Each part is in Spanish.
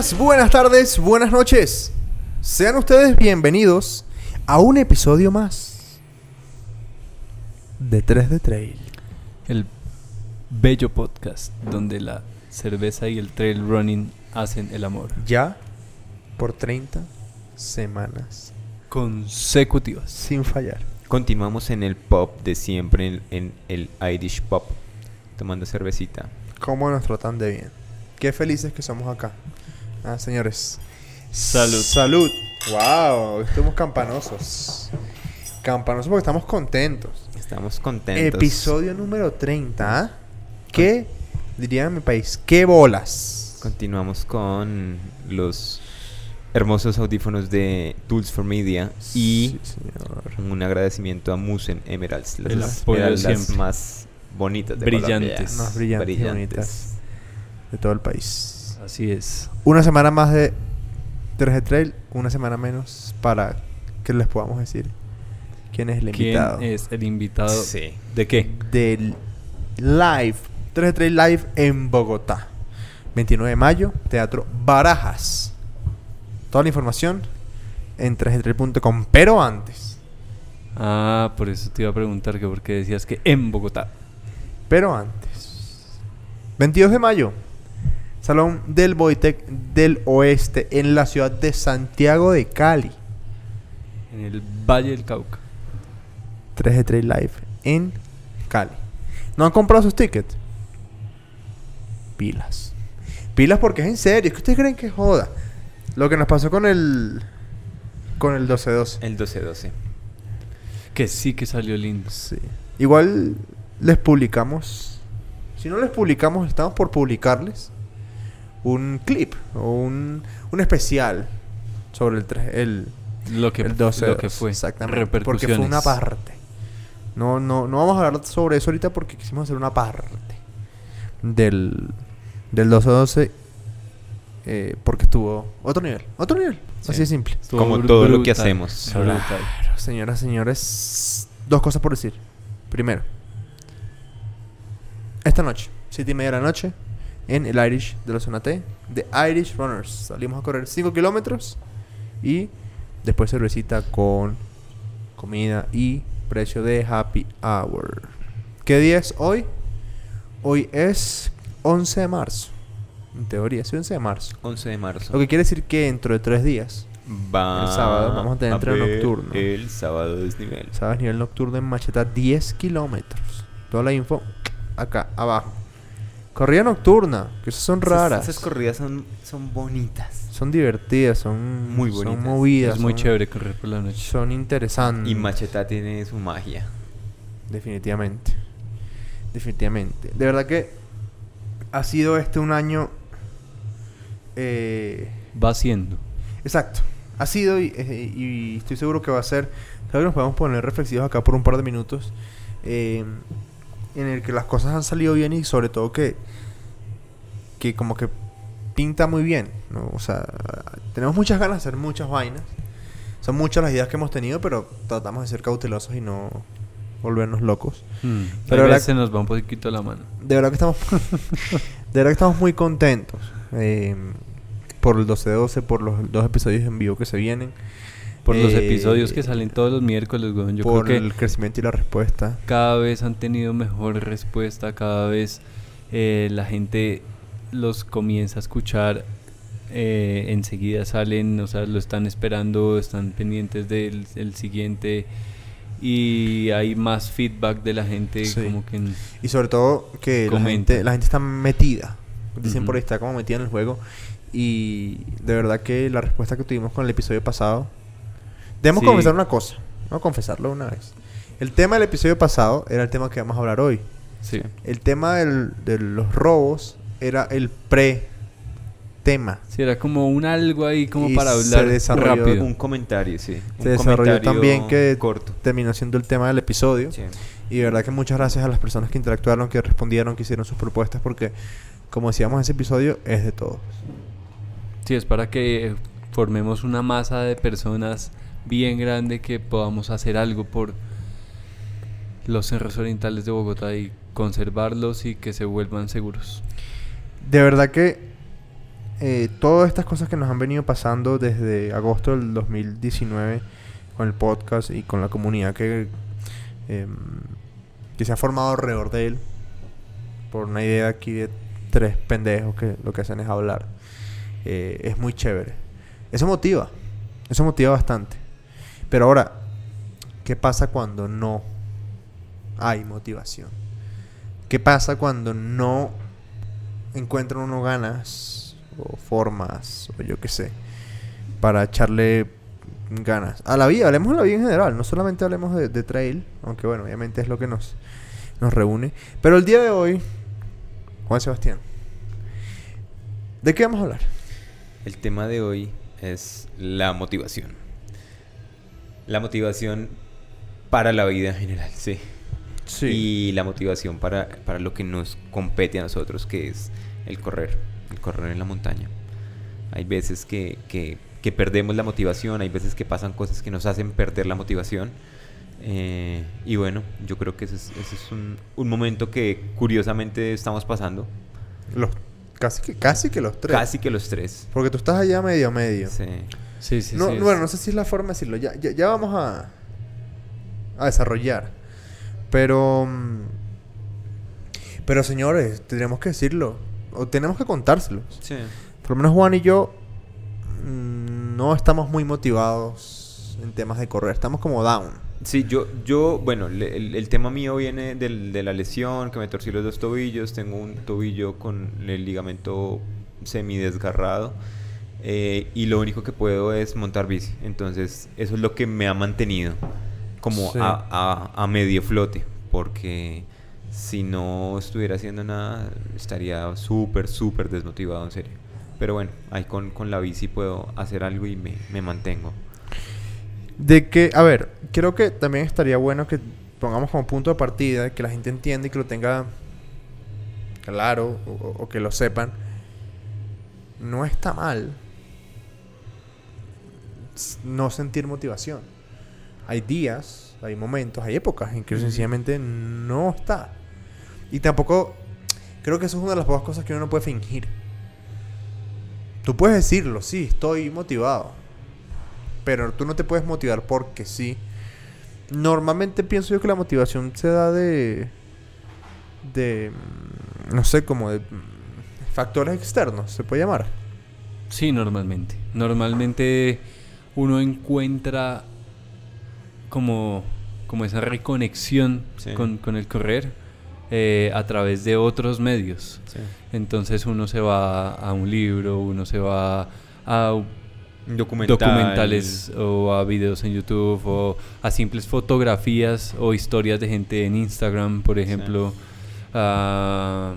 Días, buenas tardes, buenas noches. Sean ustedes bienvenidos a un episodio más de 3 de Trail. El bello podcast donde la cerveza y el trail running hacen el amor. Ya por 30 semanas Consecutivas. sin fallar. Continuamos en el pop de siempre, en, en el Irish pop, tomando cervecita. ¿Cómo nos tratan de bien? Qué felices que somos acá. Ah, señores. Salud. Salud. Wow, estamos campanosos. Campanosos porque estamos contentos. Estamos contentos. Episodio número 30. ¿ah? ¿Qué diría en mi país? ¿Qué bolas? Continuamos con los hermosos audífonos de Tools for Media y Sí, señor. un agradecimiento a Musen Emeralds, las esmeraldas más bonitas de Brillantes. Colombia. Más brillantes, Brillantes. bonitas de todo el país. Así es. Una semana más de 3 de Trail, una semana menos para que les podamos decir quién es el ¿Quién invitado. es el invitado? Sí. ¿De qué? Del live, 3 de Trail live en Bogotá. 29 de mayo, Teatro Barajas. Toda la información en 3detrail.com, pero antes, Ah, por eso te iba a preguntar que por qué decías que en Bogotá. pero antes. 22 de mayo, Salón del Boitec del Oeste en la ciudad de Santiago de Cali. En el Valle del Cauca. 3 de Trail Live en Cali. ¿No han comprado sus tickets? Pilas. Pilas porque es en serio. Es que ustedes creen que joda. Lo que nos pasó con el. Con el 12-12. El 12-12. Que sí que salió lindo. Sí. Igual les publicamos. Si no les publicamos, estamos por publicarles un clip o un, un especial sobre el, el, Lo que, el 12 lo que fue. Exactamente. Porque fue una parte. No, no, no vamos a hablar sobre eso ahorita porque quisimos hacer una parte del, del 12-12 eh, porque estuvo otro nivel. Otro nivel. Sí. Así de simple. Estuvo Como todo lo que hacemos. Claro, señoras, señores. Dos cosas por decir. Primero, esta noche, siete y media de la noche, en el Irish de la zona T, de Irish Runners. Salimos a correr 5 kilómetros y después cervecita con comida y precio de happy hour. ¿Qué día es hoy? Hoy es 11 de marzo. En teoría, es 11 de marzo. 11 de marzo. Lo que quiere decir que dentro de tres días Va El sábado vamos a tener haber nocturno. El sábado desnivel. ¿Sabes? Nivel nocturno en Macheta 10 kilómetros. Toda la info acá, abajo. Corrida nocturna, que esas son Esas- raras. Esas, corridas son, son bonitas. son divertidas, son Muy Son bonitas. movidas. Es muy son- chévere correr por la noche. Son interesantes. Y Macheta tiene su magia. Definitivamente. Definitivamente. De verdad que ha sido este un año. Eh, Va siendo. Exacto. Ha sido y, eh, y estoy seguro que va a ser. Tal vez nos podemos poner reflexivos acá por un par de minutos. eh, en el que las cosas han salido bien y sobre todo que. Que como que pinta muy bien. ¿no? O sea, tenemos muchas ganas de hacer muchas vainas. Son muchas las ideas que hemos tenido, pero tratamos de ser cautelosos y no volvernos locos. Mm. Pero a la- veces se nos va un poquito la mano. De verdad que estamos. de verdad que estamos muy contentos. eh, por el 12-12, por los dos episodios en vivo que se vienen. Por los Eh, episodios que salen todos los miércoles, weón. Yo por creo que el crecimiento y la respuesta. cada vez han tenido mejor respuesta, cada vez eh, la gente los comienza a escuchar, eh, enseguida salen, o sea, lo están esperando, están pendientes del el siguiente y hay más feedback de la gente Sí. como que... Y sobre todo que la gente, la gente está metida. Dicen por Ujú. ahí está como metida en el juego. Y de verdad que la respuesta que tuvimos con el episodio pasado. Debemos Sí. confesar una cosa. Vamos a confesarlo una vez. El tema del episodio pasado era el tema que vamos a hablar hoy. Sí. El tema del- de los robos era el pre-tema. Sí, era como un algo ahí como Y para se hablar desarrolló rápido. Un comentario, sí. Un Se desarrolló también que corto. terminó siendo el tema del episodio. Sí. Y de verdad que muchas gracias a las personas que interactuaron, que respondieron, que hicieron sus propuestas, porque como decíamos en ese episodio, es de todos. Sí, es para que formemos una masa de personas bien grande que podamos hacer algo por los cerros orientales de Bogotá y conservarlos y que se vuelvan seguros. De verdad que eh, todas estas cosas que nos han venido pasando desde agosto del 2019 con el podcast y con la comunidad que, em, que se ha formado alrededor de él, por una idea aquí de tres pendejos que lo que hacen es hablar, eh, es muy chévere. Eso motiva, eso motiva bastante. Pero ahora, ¿qué pasa cuando no hay motivación? ¿Qué pasa cuando no encuentra uno ganas o formas o yo qué sé para echarle ganas a la vida? Hablemos de la vida en general, no solamente hablemos de, de trail, aunque bueno, obviamente es lo que nos, nos reúne. Pero el día de hoy, Juan Sebastián, ¿de qué vamos a hablar? El tema de hoy es la motivación. La motivación para la vida en general, sí. Y la motivación para, para lo que nos compete a nosotros, que es el correr, el correr en la montaña. Hay veces que, que, que perdemos la motivación, hay veces que pasan cosas que nos hacen perder la motivación. Eh, y bueno, yo creo que ese es, ese es un, un, momento que curiosamente estamos pasando. Los, casi, que, casi que los tres. Casi que los tres. Porque tú estás allá medio a medio. Sí. Sí, sí, no, sí. Bueno, no sé si es la forma de decirlo. Ya, ya, ya vamos a, a desarrollar. Pero. mm, Pero señores, tendríamos que decirlo. O tenemos que contárselo. Sí. Por lo menos Juan y yo mm, no estamos muy motivados en temas de correr. Estamos como down. Sí, yo, yo bueno, le- el, el tema mío viene del- de la lesión, que me torcí los dos tobillos, tengo un tobillo con el ligamento semidesgarrado eh, y lo único que puedo es montar bici. Entonces, eso es lo que me ha mantenido como Sí. a, a- a medio flote, porque si no estuviera haciendo nada, estaría súper, súper desmotivado, en serio. Pero bueno, ahí con, con la bici puedo hacer algo y me, me mantengo. De que, a ver, creo que también estaría bueno que pongamos como punto de partida, que la gente entienda y que lo tenga claro o, que lo sepan. No está mal no sentir motivación. Hay días, hay momentos, hay épocas en que sencillamente no está. Y tampoco, creo que eso es una de las pocas cosas que uno no puede fingir. Tú puedes decirlo, sí, estoy motivado. Pero tú no te puedes motivar porque sí. Normalmente pienso yo que la motivación se da de. de. mm, no sé, como de. mm, factores externos, se puede llamar. Sí, normalmente. Normalmente uno encuentra como, como esa reconexión Sí. con, con el correr eh, a través de otros medios. Entonces uno se va a un libro, uno se va a Documental. documentales o a videos en YouTube o a simples fotografías o historias de gente en Instagram, por ejemplo. Ah,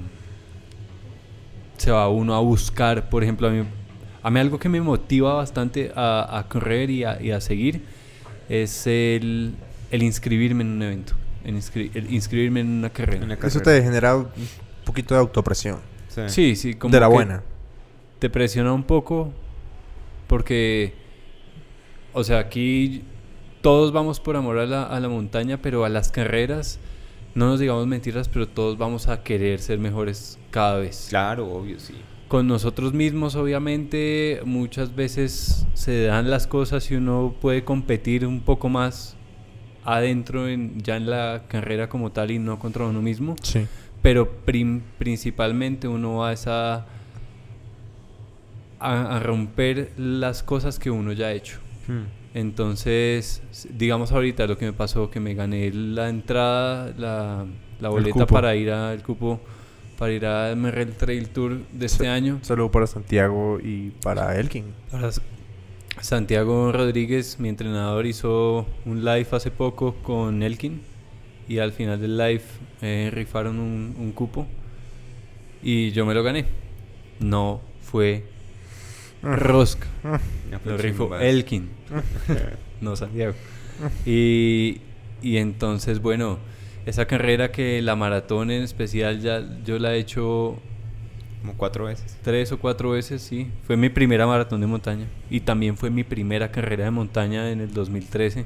se va uno a buscar, por ejemplo, a mí, a mí algo que me motiva bastante a, a correr y a, y a seguir es el, el inscribirme en un evento, el, inscri- el inscribirme en una carrera. Eso te genera un poquito de autopresión. Sí, sí, como de la que buena. te presiona un poco porque, o sea, aquí todos vamos por amor a la, a la montaña, pero a las carreras, no nos digamos mentiras, pero todos vamos a querer ser mejores cada vez. Claro, obvio, sí. Con nosotros mismos, obviamente, muchas veces se dan las cosas y uno puede competir un poco más adentro, en, ya en la carrera como tal y no contra uno mismo Sí. pero prim- principalmente uno va a esa a, a romper las cosas que uno ya ha hecho Hmm. entonces digamos ahorita lo que me pasó que me gané la entrada la, la boleta para ir al cupo para ir a Merrell Trail Tour de este año Saludo para Santiago y para Elkin. para Santiago Rodríguez mi entrenador hizo un live hace poco con Elkin y al final del live eh, rifaron un, un cupo y yo me lo gané. No fue Rosca, fue lo rifó. Elkin, no Santiago. Y, y entonces, bueno, esa carrera que la maratón en especial ya yo la he hecho Como cuatro veces. tres o cuatro veces, sí. Fue mi primera maratón de montaña y también fue mi primera carrera de montaña en el 2013.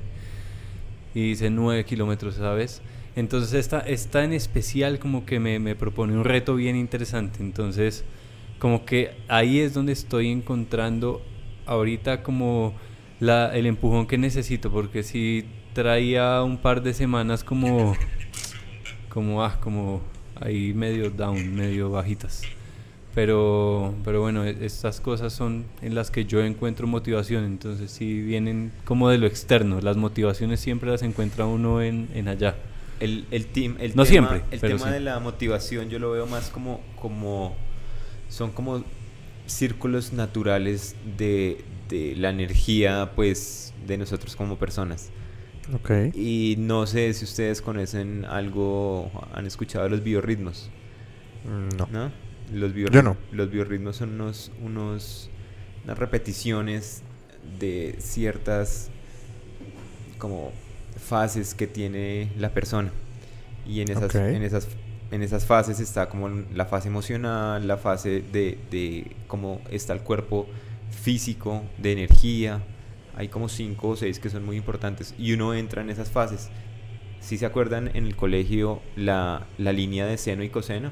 Y hice nueve kilómetros esa vez. Entonces esta, esta en especial como que me, me propone un reto bien interesante. Entonces como que ahí es donde estoy encontrando ahorita como la, el empujón que necesito, porque si traía un par de semanas como, como, ah, como ahí medio down, medio bajitas. Pero, pero bueno, e, estas cosas son en las que yo encuentro motivación, entonces si vienen como de lo externo, las motivaciones siempre las encuentra uno en, en allá. El, el, team, el no tema, siempre, el tema sí. de la motivación yo lo veo más como, como son como círculos naturales de, de la energía pues de nosotros como personas. Ok. Y no sé si ustedes conocen algo, han escuchado de los biorritmos, Mm, No. ¿no? Los biorri- Yo no. Los biorritmos son unos, unos, unas repeticiones de ciertas como fases que tiene la persona. Y en esas, en esas, en esas fases está como la fase emocional, la fase de, de cómo está el cuerpo físico, de energía. Hay como cinco o seis que son muy importantes. Y uno entra en esas fases. Si se acuerdan en el colegio la, la línea de seno y coseno,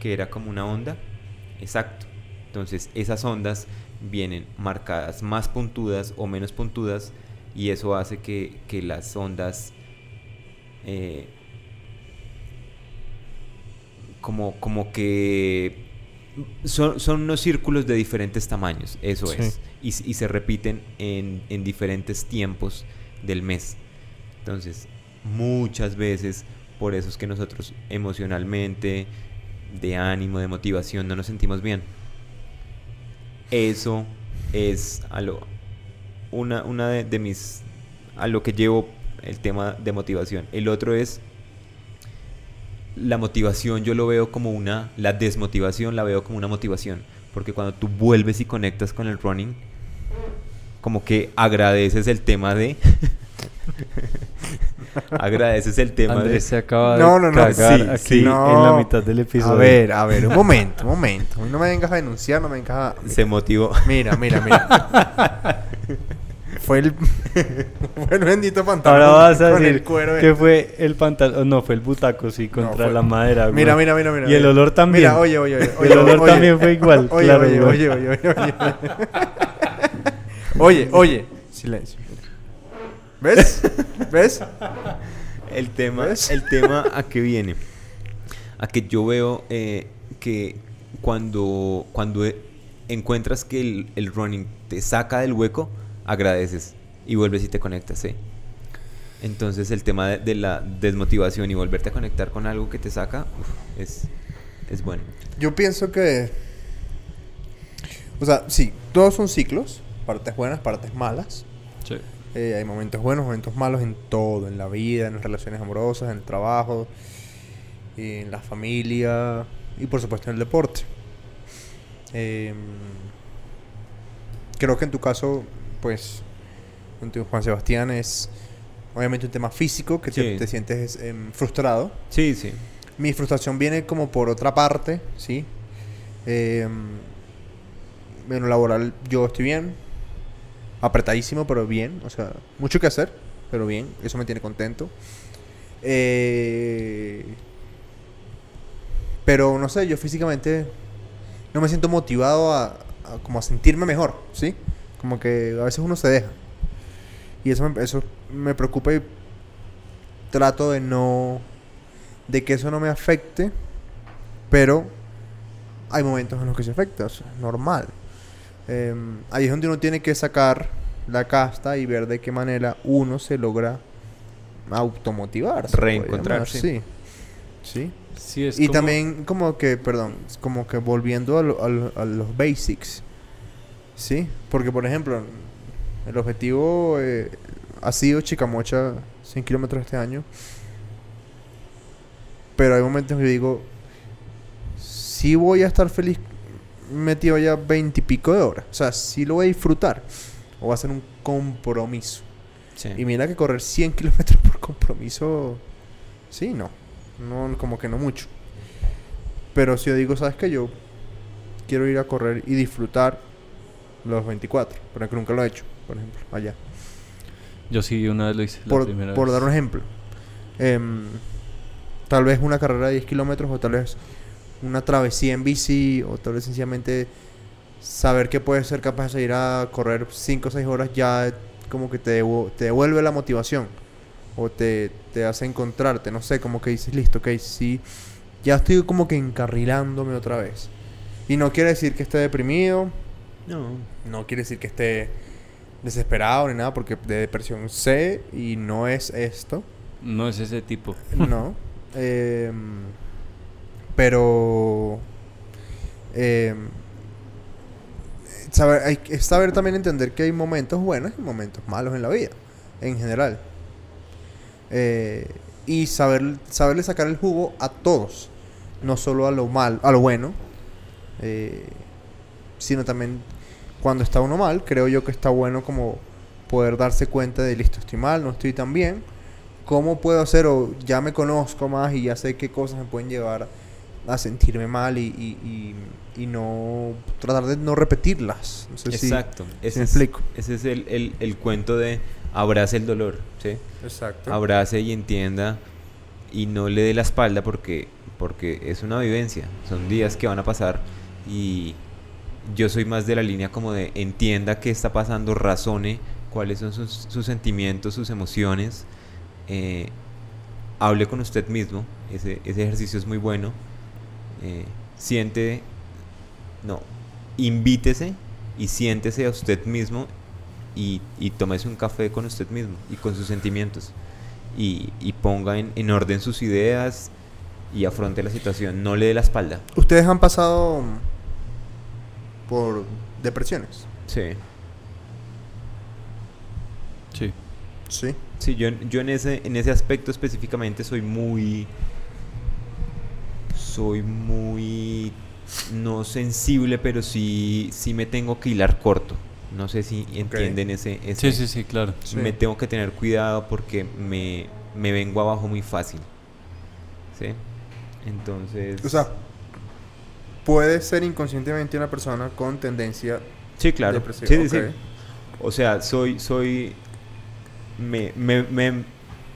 que era como una onda. Exacto. Entonces esas ondas vienen marcadas más puntudas o menos puntudas y eso hace que, que las ondas eh, como, como que son, son unos círculos de diferentes tamaños, eso Sí. es, y, se repiten en, en diferentes tiempos del mes. Entonces, muchas veces, por eso es que nosotros emocionalmente, de ánimo, de motivación, no nos sentimos bien. Eso es a lo, una, una de, de mis, a lo que llevo el tema de motivación. El otro es la motivación, yo lo veo como una, la desmotivación la veo como una motivación. Porque cuando tú vuelves y conectas con el running, como que agradeces el tema de... agradeces el tema Andrés de... se acaba No, de no, no. cagar Sí, aquí sí. en No. la mitad del episodio. A ver, a ver, un momento, un momento. No me vengas a denunciar, no me vengas a... Se motivó. Mira, mira, mira. fue el... fue el bendito pantalón. Ahora vas a decir cuero que este. fue el pantalón, no, fue el butaco, sí, No, contra fue- la madera. güey. Mira, mira, mira, mira. Y el olor también. Mira, oye, oye, oye. El olor oye. también fue igual, Oye, claro, oye, oye, oye, oye, oye. Oye, oye. Silencio. ¿Ves? ¿Ves? El tema, ¿Ves? el tema a qué viene. A que yo veo eh, que cuando, cuando encuentras que el, el running te saca del hueco, agradeces y vuelves y te conectas, ¿eh? Entonces el tema de, de la desmotivación y volverte a conectar con algo que te saca uf, es, es bueno. Yo pienso que. O sea, sí, todos son ciclos. Partes buenas, partes malas. Sí. Eh, hay momentos buenos, momentos malos en todo, en la vida, en las relaciones amorosas, en el trabajo, en la familia y por supuesto en el deporte. Em, creo que en tu caso, pues, en tu Juan Sebastián es obviamente un tema físico que te, Sí. te sientes em, frustrado. Sí, sí. Mi frustración viene como por otra parte, ¿sí? En lo laboral yo estoy bien, apretadísimo, pero bien, o sea, mucho que hacer, pero bien, eso me tiene contento. Eh, pero no sé, yo físicamente no me siento motivado a, a como a sentirme mejor, ¿sí? Como que a veces uno se deja. Y eso me, eso me preocupa y trato de no de que eso no me afecte, pero hay momentos en los que se afecta, o sea, normal. Em, ahí es donde uno tiene que sacar la casta y ver de qué manera uno se logra automotivar. Reencontrarse. Sí. Sí. Sí, es Y como- también como que, perdón, como que volviendo a, lo- a lo- a los basics. ¿Sí? Porque, por ejemplo, el objetivo eh, ha sido Chicamocha 100 kilómetros este año. Pero hay momentos que digo, sí voy a estar feliz metido ya 20 y pico de horas. O sea, sí lo voy a disfrutar. O va a ser un compromiso. sí. Y mira que correr 100 kilómetros por compromiso, sí, no. no. Como que no mucho. Pero si yo digo, ¿sabes qué? Yo quiero ir a correr y disfrutar los 24. Pero que nunca lo he hecho, por ejemplo, allá. Yo sí una vez lo hice la Por, primera por vez. dar un ejemplo. Em, tal vez una carrera de 10 kilómetros o tal vez una travesía en bici o tal vez sencillamente saber que puedes ser capaz de salir a correr 5 o 6 horas ya como que te, te devuelve la motivación o te, te hace encontrarte, no sé, como que dices, listo, ok, sí, ya estoy como que encarrilándome otra vez. Y no quiere decir que esté deprimido, no, no quiere decir que esté desesperado ni nada, porque de depresión sé y no es esto. No es ese tipo. No. Em, pero... Eh, saber, hay que saber también entender que hay momentos buenos y momentos malos en la vida, en general. Eh, y saber, saberle sacar el jugo a todos, no solo a lo mal, a lo bueno, eh, sino también cuando está uno mal, creo yo que está bueno como poder darse cuenta de listo, estoy mal, no estoy tan bien, ¿cómo puedo hacer? O ya me conozco más y ya sé qué cosas me pueden llevar a sentirme mal y, y, no tratar de no repetirlas. Exacto. ese, es, ese es el, el, cuento de abrace el dolor, ¿sí? Exacto. Abrace y entienda y no le dé la espalda porque, porque es una vivencia. Son días que van a pasar y yo soy más de la línea como de entienda qué está pasando, razone cuáles son sus, sentimientos, sus emociones. Eh, hable con usted mismo, ese, ese ejercicio es muy bueno eh, siente, no, invítese y siéntese a usted mismo y, y tómese un café con usted mismo y con sus sentimientos y, ponga en, orden sus ideas y afronte la situación, no le dé la espalda. ¿Ustedes han pasado por depresiones? Sí. Sí. Sí. Sí, yo, yo en, ese, en ese aspecto específicamente soy muy soy muy no sensible, pero sí, sí me tengo que hilar corto. No sé si entienden ese, Sí, sí, sí, claro. Me tengo que tener cuidado porque me, me vengo abajo muy fácil. ¿Sí? Entonces... O sea, puede ser inconscientemente una persona con tendencia Sí, claro. Sí, sí, sí. O sea, soy... soy me, me, me,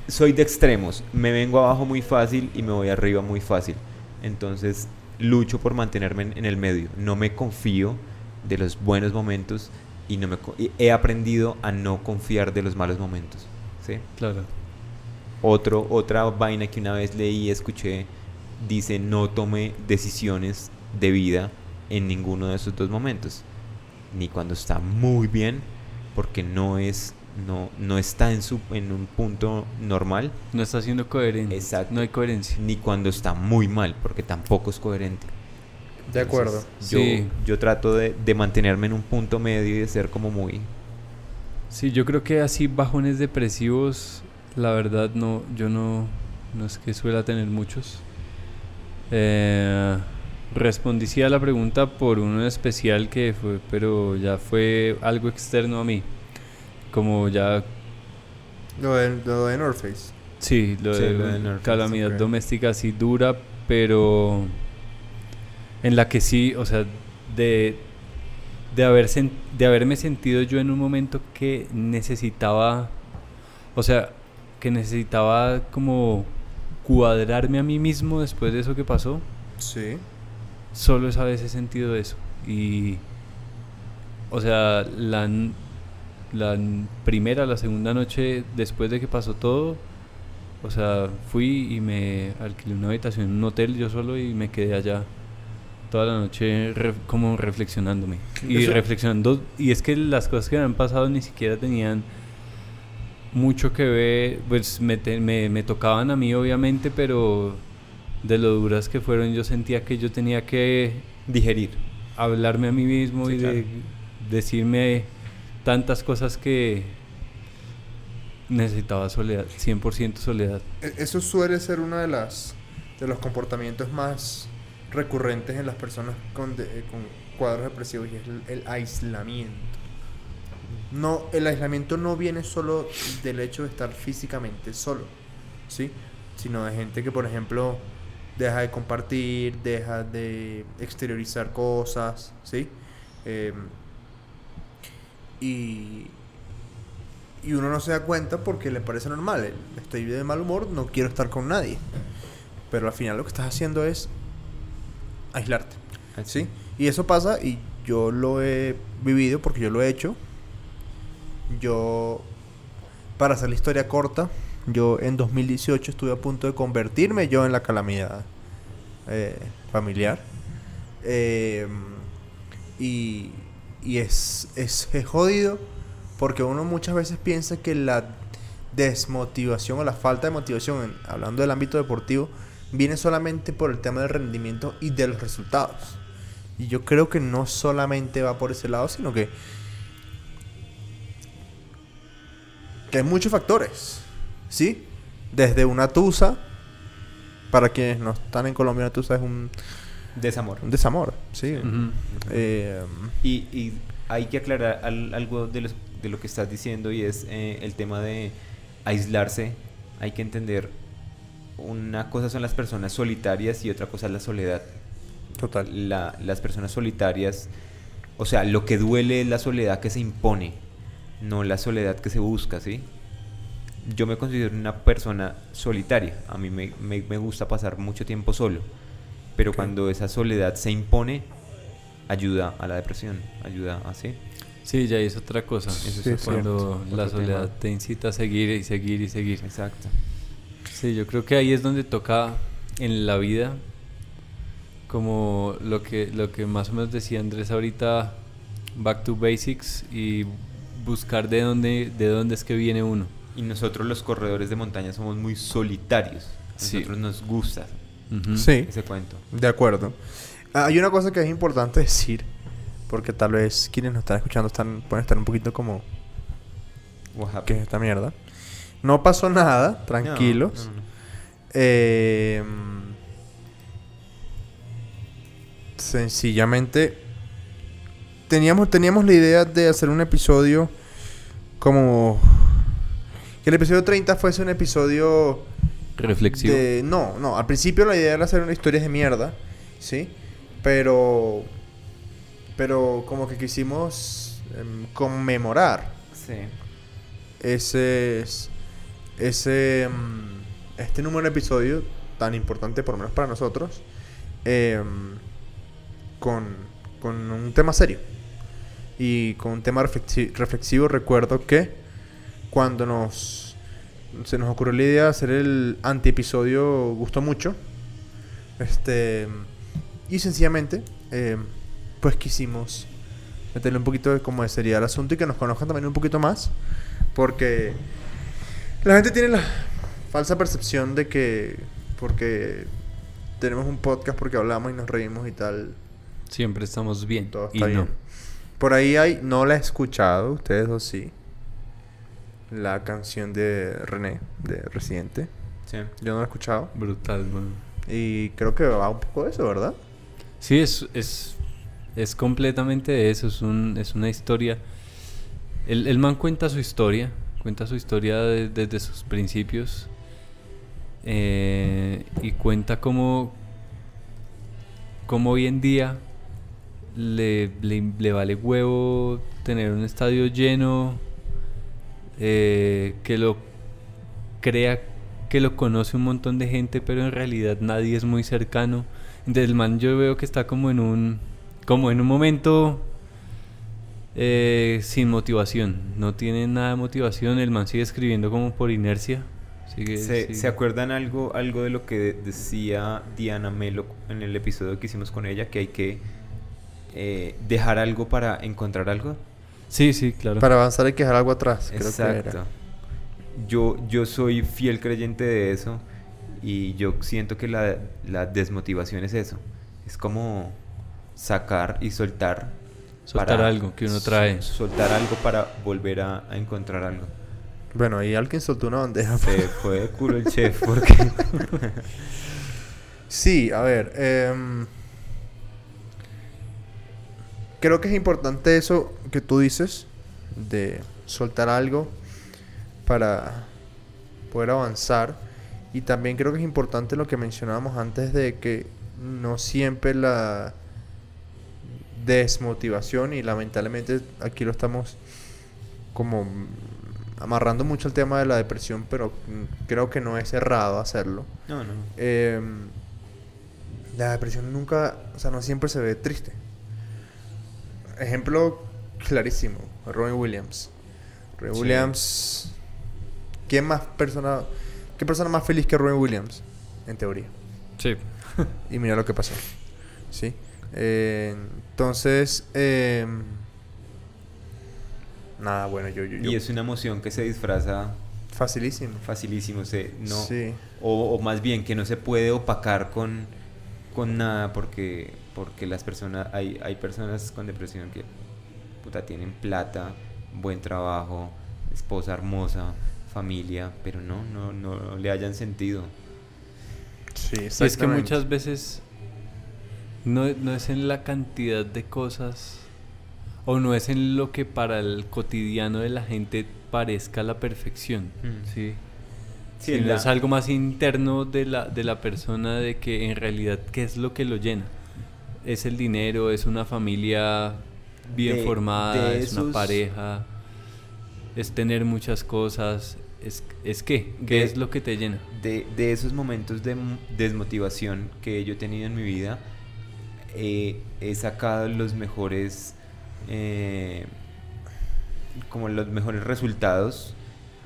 soy de extremos. Me vengo abajo muy fácil y me voy arriba muy fácil. Entonces lucho por mantenerme en, el medio. No me confío de los buenos momentos y, no me, he aprendido a no confiar de los malos momentos. ¿sí? Claro. Otro, otra vaina que una vez leí y escuché dice no tome decisiones de vida en ninguno de esos dos momentos. Ni cuando está muy bien, porque no es no, no está en, su, en un punto normal. No está siendo coherente. Exacto. No hay coherencia. Ni cuando está muy mal, porque tampoco es coherente. De acuerdo. Yo, yo trato de, de, mantenerme en un punto medio y de ser como muy... Sí, yo creo que así bajones depresivos, la verdad no, yo no, no es que suela tener muchos. Eh, respondí a la pregunta por uno especial que fue, pero ya fue algo externo a mí como ya... Lo de, lo de North Face. Sí, lo de, calamidad doméstica sí dura, pero en la que sí, o sea, de, de, haber de haberme sentido yo en un momento que necesitaba, o sea, que necesitaba como cuadrarme a mí mismo después de eso que pasó. Sí. Solo esa vez he sentido eso. Y, o sea, la la primera, la segunda noche después de que pasó todo, o sea, fui y me alquilé una habitación en un hotel yo solo y me quedé allá toda la noche como reflexionándome y reflexionando y es que las cosas que me han pasado ni siquiera tenían mucho que ver pues me, me, tocaban a mí obviamente pero de lo duras que fueron yo sentía que yo tenía que digerir hablarme a mí mismo y de decirme tantas cosas que necesitaba soledad, 100% soledad. E, eso suele ser uno de las de los comportamientos más recurrentes en las personas con, eh, con cuadros depresivos y es el, aislamiento. No, el aislamiento no viene solo del hecho de estar físicamente solo, ¿sí? Sino de gente que, por ejemplo, deja de compartir, deja de exteriorizar cosas, ¿sí? Eh, y, y uno no se da cuenta porque le parece normal. Estoy de mal humor, no quiero estar con nadie. Pero al final lo que estás haciendo es aislarte. ¿Sí? Y eso pasa y yo lo he vivido porque yo lo he hecho. Yo, para hacer la historia corta, yo en 2018 estuve a punto de convertirme yo en la calamidad eh, familiar. Em, y, y es, es, es jodido porque uno muchas veces piensa que la desmotivación o la falta de motivación, hablando del ámbito deportivo, viene solamente por el tema del rendimiento y de los resultados. Y yo creo que no solamente va por ese lado, sino que, que hay muchos factores. ¿Sí? Desde una tusa, para quienes no están en Colombia, una tusa es un desamor. Un desamor, sí. Eh, y, y, hay que aclarar algo de, de, lo que estás diciendo y es eh, el tema de aislarse. Hay que entender, una cosa son las personas solitarias y otra cosa es la soledad. Total. las personas solitarias, o sea, lo que duele es la soledad que se impone, no la soledad que se busca, ¿sí? Yo me considero una persona solitaria, a mí me, me, gusta pasar mucho tiempo solo, pero cuando esa soledad se impone, ayuda a la depresión, ayuda así. Sí, ya es otra cosa. Eso es cuando la soledad te incita a seguir y seguir y seguir. Exacto. Sí, yo creo que ahí es donde toca en la vida como lo que, lo que más o menos decía Andrés ahorita, back to basics y buscar de dónde, de dónde es que viene uno. Y nosotros los corredores de montaña somos muy solitarios. nosotros nos gusta ese cuento. De acuerdo. Ah, hay una cosa que es importante decir, porque tal vez quienes nos están escuchando están, pueden estar un poquito como... ¿Qué es esta mierda? No pasó nada, tranquilos. eh, sencillamente teníamos, teníamos la idea de hacer un episodio como... Que el episodio 30 fuese un episodio... Reflexivo. no, no, al principio la idea era hacer una historia de mierda, ¿sí? Pero... Pero como que quisimos em, conmemorar. Sí. Ese... Ese... Em, este número de episodio tan importante por lo menos para nosotros. Eh, con, un tema serio y con un tema reflexivo. Recuerdo que cuando nos se nos ocurrió la idea de hacer el antiepisodio gustó mucho. Este y sencillamente eh, pues quisimos meterle un poquito de como de seriedad al asunto y que nos conozcan también un poquito más porque la gente tiene la falsa percepción de que porque tenemos un podcast porque hablamos y nos reímos y tal Siempre estamos bien. Todo está bien. Por ahí hay, no la he escuchado, ustedes dos sí. La canción de René, de Residente. Sí. Yo no la he escuchado. Brutal, man. Y creo que va un poco de eso, ¿verdad? Sí, es, es, es completamente de eso. Es, un, es una historia. El, el man cuenta su historia. Cuenta su historia desde sus principios. Eh, y cuenta cómo, cómo hoy en día le, le, vale huevo tener un estadio lleno, eh, que lo crea que lo conoce un montón de gente, pero en realidad nadie es muy cercano. Entonces el man yo veo que está como en un, como en un momento eh, sin motivación, no tiene nada de motivación, el man sigue escribiendo como por inercia. ¿Se, ¿Se, acuerdan algo, algo de lo que decía Diana Melo en el episodio que hicimos con ella? Que hay que eh, dejar algo para encontrar algo. Sí, sí, claro. Para avanzar hay que dejar algo atrás. Exacto. Yo, yo soy fiel creyente de eso y yo siento que la, la desmotivación es eso. Es como sacar y soltar. Soltar algo que uno trae. Soltar algo para volver a, encontrar algo. Bueno, y alguien soltó una bandeja. Se fue de culo el chef porque... sí, a ver. Eh, creo que es importante eso que tú dices, de soltar algo para poder avanzar. Y también creo que es importante lo que mencionábamos antes de que no siempre la desmotivación y lamentablemente aquí lo estamos como amarrando mucho el tema de la depresión, pero creo que no es errado hacerlo. No, no. Em, la depresión nunca, o sea, no siempre se ve triste. Ejemplo clarísimo, Robin Williams. Robin Williams, ¿quién más persona, qué persona más feliz que Robin Williams? En teoría. Sí. y mira lo que pasó. Sí. Eh, entonces, eh, nada, bueno, yo, yo, Y es una emoción que se disfraza facilísimo. Facilísimo, se, no, sí. o, o, más bien que no se puede opacar con, con nada porque, porque las personas, hay, hay personas con depresión que puta, tienen plata, buen trabajo, esposa hermosa, familia, pero no, no, no le hayan sentido. Sí, y es que muchas veces no, no es en la cantidad de cosas o no es en lo que para el cotidiano de la gente parezca la perfección, mm. ¿sí? Sí, es algo más interno de la, de la persona de que en realidad qué es lo que lo llena. Es el dinero, es una familia bien formada, es una pareja, es tener muchas cosas, es, es qué, qué es lo que te llena. De, de, esos momentos de desmotivación que yo he tenido en mi vida, eh, he sacado los mejores eh, como los mejores resultados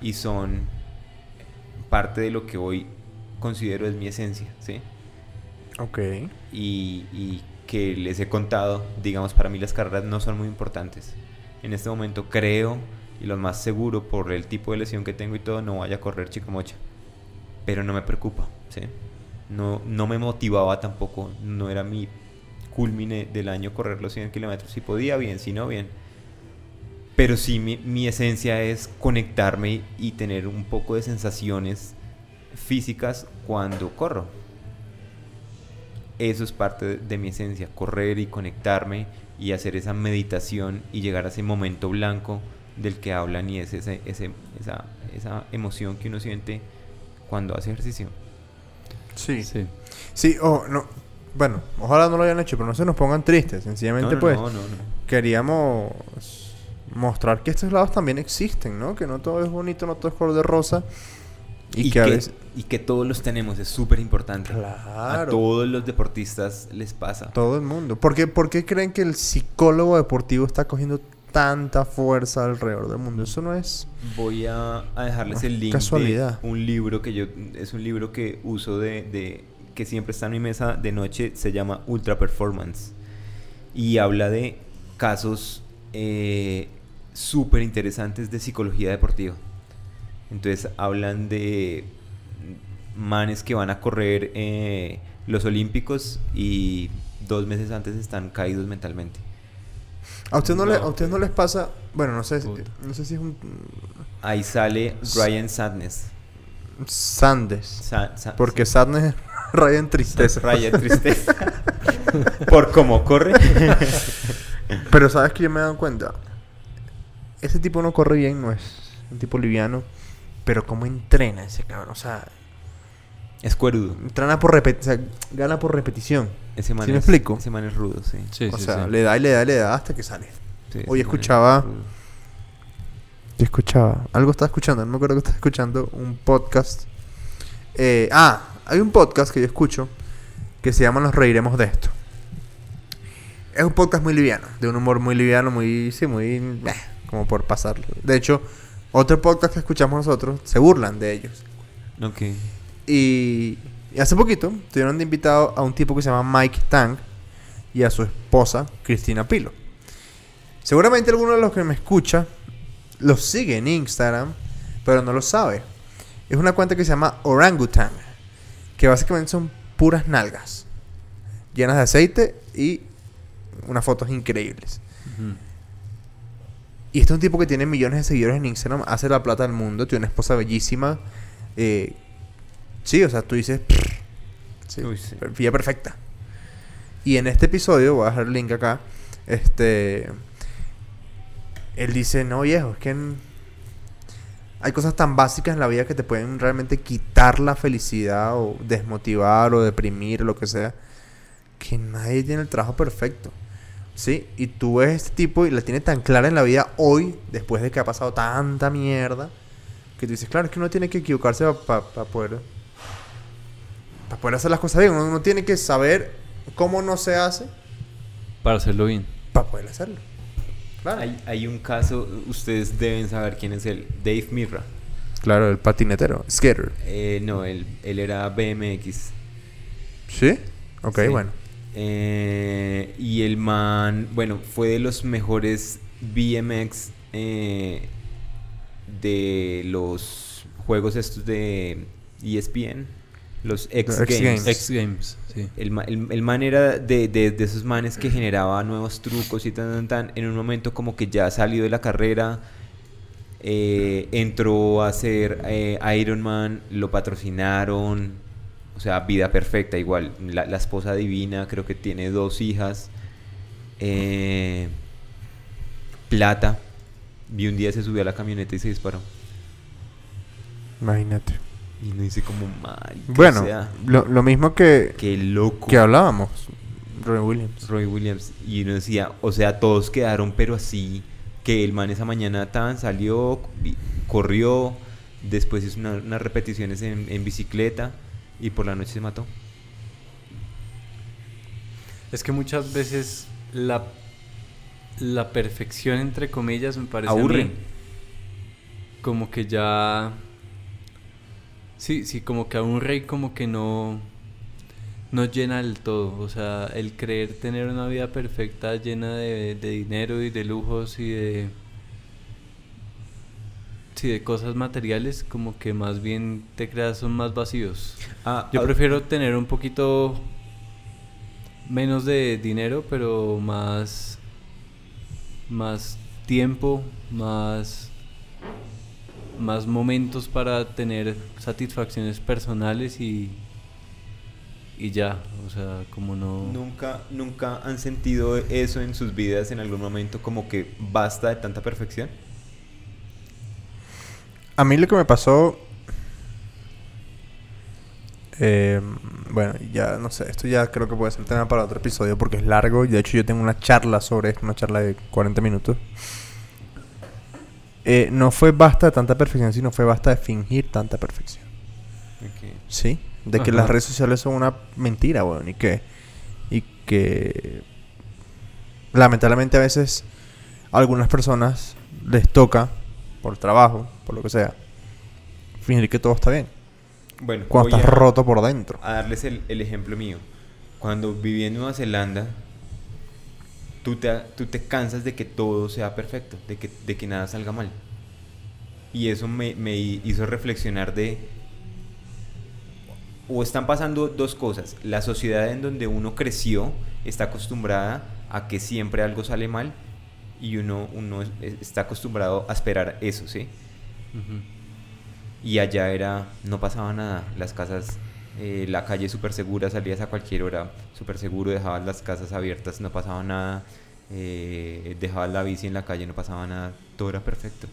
y son parte de lo que hoy considero es mi esencia, ¿sí? Ok. Y, y que les he contado, digamos, para mí las carreras no son muy importantes. En este momento creo, y lo más seguro por el tipo de lesión que tengo y todo, no vaya a correr chico mocha. Pero no me preocupa, ¿sí? No, no me motivaba tampoco, no era mi culmine del año correr los 100 kilómetros. Si podía, bien, si no, bien. Pero sí, mi, esencia es conectarme y tener un poco de sensaciones físicas cuando corro. Eso es parte de, mi esencia, correr y conectarme y hacer esa meditación y llegar a ese momento blanco del que hablan y es ese, ese, esa, esa emoción que uno siente cuando hace ejercicio. Sí. Sí. Sí, oh, no, bueno, ojalá no lo hayan hecho, pero no se nos pongan tristes. Sencillamente, pues, queríamos mostrar que estos lados también existen, ¿no? Que no todo es bonito, no todo es color de rosa. Y, que, y que todos los tenemos, es súper importante. Claro. A todos los deportistas les pasa. Todo el mundo. ¿Por qué, ¿Por qué creen que el psicólogo deportivo está cogiendo tanta fuerza alrededor del mundo? Eso no es... Voy a, dejarles el link casualidad. de un libro que yo... Es un libro que uso de que siempre está en mi mesa de noche se llama Ultra Performance y habla de casos eh, súper interesantes de psicología deportiva. Entonces hablan de manes que van a correr eh, los Olímpicos y dos meses antes están caídos mentalmente. ¿A usted no, le, a usted no les pasa? Bueno, no sé, no sé si es un... Ahí sale Ryan Sadness. Sandes. porque Sadness Ryan tristeza. Ryan tristeza. Por cómo corre. Pero sabes que yo me he dado cuenta. Ese tipo no corre bien, no es un tipo liviano. Pero cómo entrena ese cabrón. O sea. Es cuerudo. Entrena por repetición. gana por repetición. Ese man me explico? Ese man es rudo, sí. o sea, le da y le da y le da hasta que sale. Hoy escuchaba. Yo escuchaba. Algo estaba escuchando. No me acuerdo que estaba escuchando. Un podcast. Eh, ah, hay un podcast que yo escucho que se llama Nos reiremos de esto. Es un podcast muy liviano, de un humor muy liviano, muy, sí, muy, eh, como por pasarlo. De hecho, otro podcast que escuchamos nosotros se burlan de ellos. Ok. Y, hace poquito tuvieron de invitado a un tipo que se llama Mike Tang y a su esposa Cristina Pilo. Seguramente alguno de los que me escucha los sigue en Instagram, pero no lo sabe. Es una cuenta que se llama Orangutan que básicamente son puras nalgas, llenas de aceite y unas fotos increíbles. Y este es un tipo que tiene millones de seguidores en Instagram, hace la plata del mundo, tiene una esposa bellísima. Eh, sí, o sea, tú dices, sí, perfecta. Y en este episodio, voy a dejar el link acá, este, él dice, no viejo, es que hay cosas tan básicas en la vida que te pueden realmente quitar la felicidad o desmotivar o deprimir o lo que sea, que nadie tiene el trabajo perfecto. ¿Sí? Y tú ves este tipo y la tiene tan clara en la vida hoy, después de que ha pasado tanta mierda, que tú dices, claro, es que uno tiene que equivocarse para poder, para poder hacer las cosas bien. Uno, tiene que saber ¿Cómo no se hace? Para hacerlo bien. Para poder hacerlo. Hay, hay un caso, ustedes deben saber quién es el Dave Mirra. Claro, el patinetero, skater. Eh, no, él, él era BMX. ¿Sí? Ok, Sí. bueno. Eh, y el man, bueno, fue de los mejores BMX eh, de los juegos estos de ESPN, los X, X Games. X Games, sí. El, ma- el- el man era de, de- de esos manes que generaba nuevos trucos y tan, tan, tan. En un momento como que ya salió de la carrera, eh, entró a hacer eh, Iron Man, lo patrocinaron. O sea, vida perfecta, igual. La, la esposa divina, creo que tiene dos hijas. Eh, plata. Y un día se subió a la camioneta y se disparó. Imagínate. Y no hice como mal. Bueno, lo, lo mismo que, qué loco. que hablábamos. Roy Williams. Roy Williams. Y uno decía, o sea, todos quedaron, pero así, que el man esa mañana tan salió, vi- corrió, después hizo una- unas repeticiones en, en bicicleta y por la noche se mató. Es que muchas veces la, la perfección, entre comillas, me parece a Aburre. mí como que ya... Sí, sí, como que a un rey como que no, no llena del todo. O sea, el creer tener una vida perfecta llena de, de dinero y de lujos y de... Sí, de cosas materiales, como que más bien te creas son más vacíos. Ah, Yo ah, prefiero tener un poquito menos de dinero, pero más más tiempo, más más momentos para tener satisfacciones personales y y ya, o sea, como no ¿Nunca, ¿Nunca han sentido eso en sus vidas en algún momento como que basta de tanta perfección? A mí lo que me pasó. eh, bueno, ya no sé, esto ya creo que puede ser tema para otro episodio porque es largo. y De hecho, yo tengo una charla sobre esto, una charla de 40 minutos. Eh, no fue basta de tanta perfección, sino fue basta de fingir tanta perfección. ¿Sí? De que las redes sociales son una mentira, weón. Y que. Y que. Lamentablemente a veces. A algunas personas les toca, por trabajo, lo que sea, fingir que todo está bien. Bueno, Cuando estás a- roto por dentro. a darles el, el ejemplo mío. Cuando viví en Nueva Zelanda, tú te, tú te cansas de que todo sea perfecto, de que, de que nada salga mal. Y eso me, me hizo reflexionar de... O están pasando dos cosas. La sociedad en donde uno creció está acostumbrada a que siempre algo sale mal y uno, uno es- está acostumbrado a esperar eso, ¿sí? Y allá era, no pasaba nada. Las casas, eh, la calle súper segura, salías a cualquier hora súper seguro, dejabas las casas abiertas, no pasaba nada. eh, dejabas la bici en la calle, no pasaba nada. Todo era perfecto.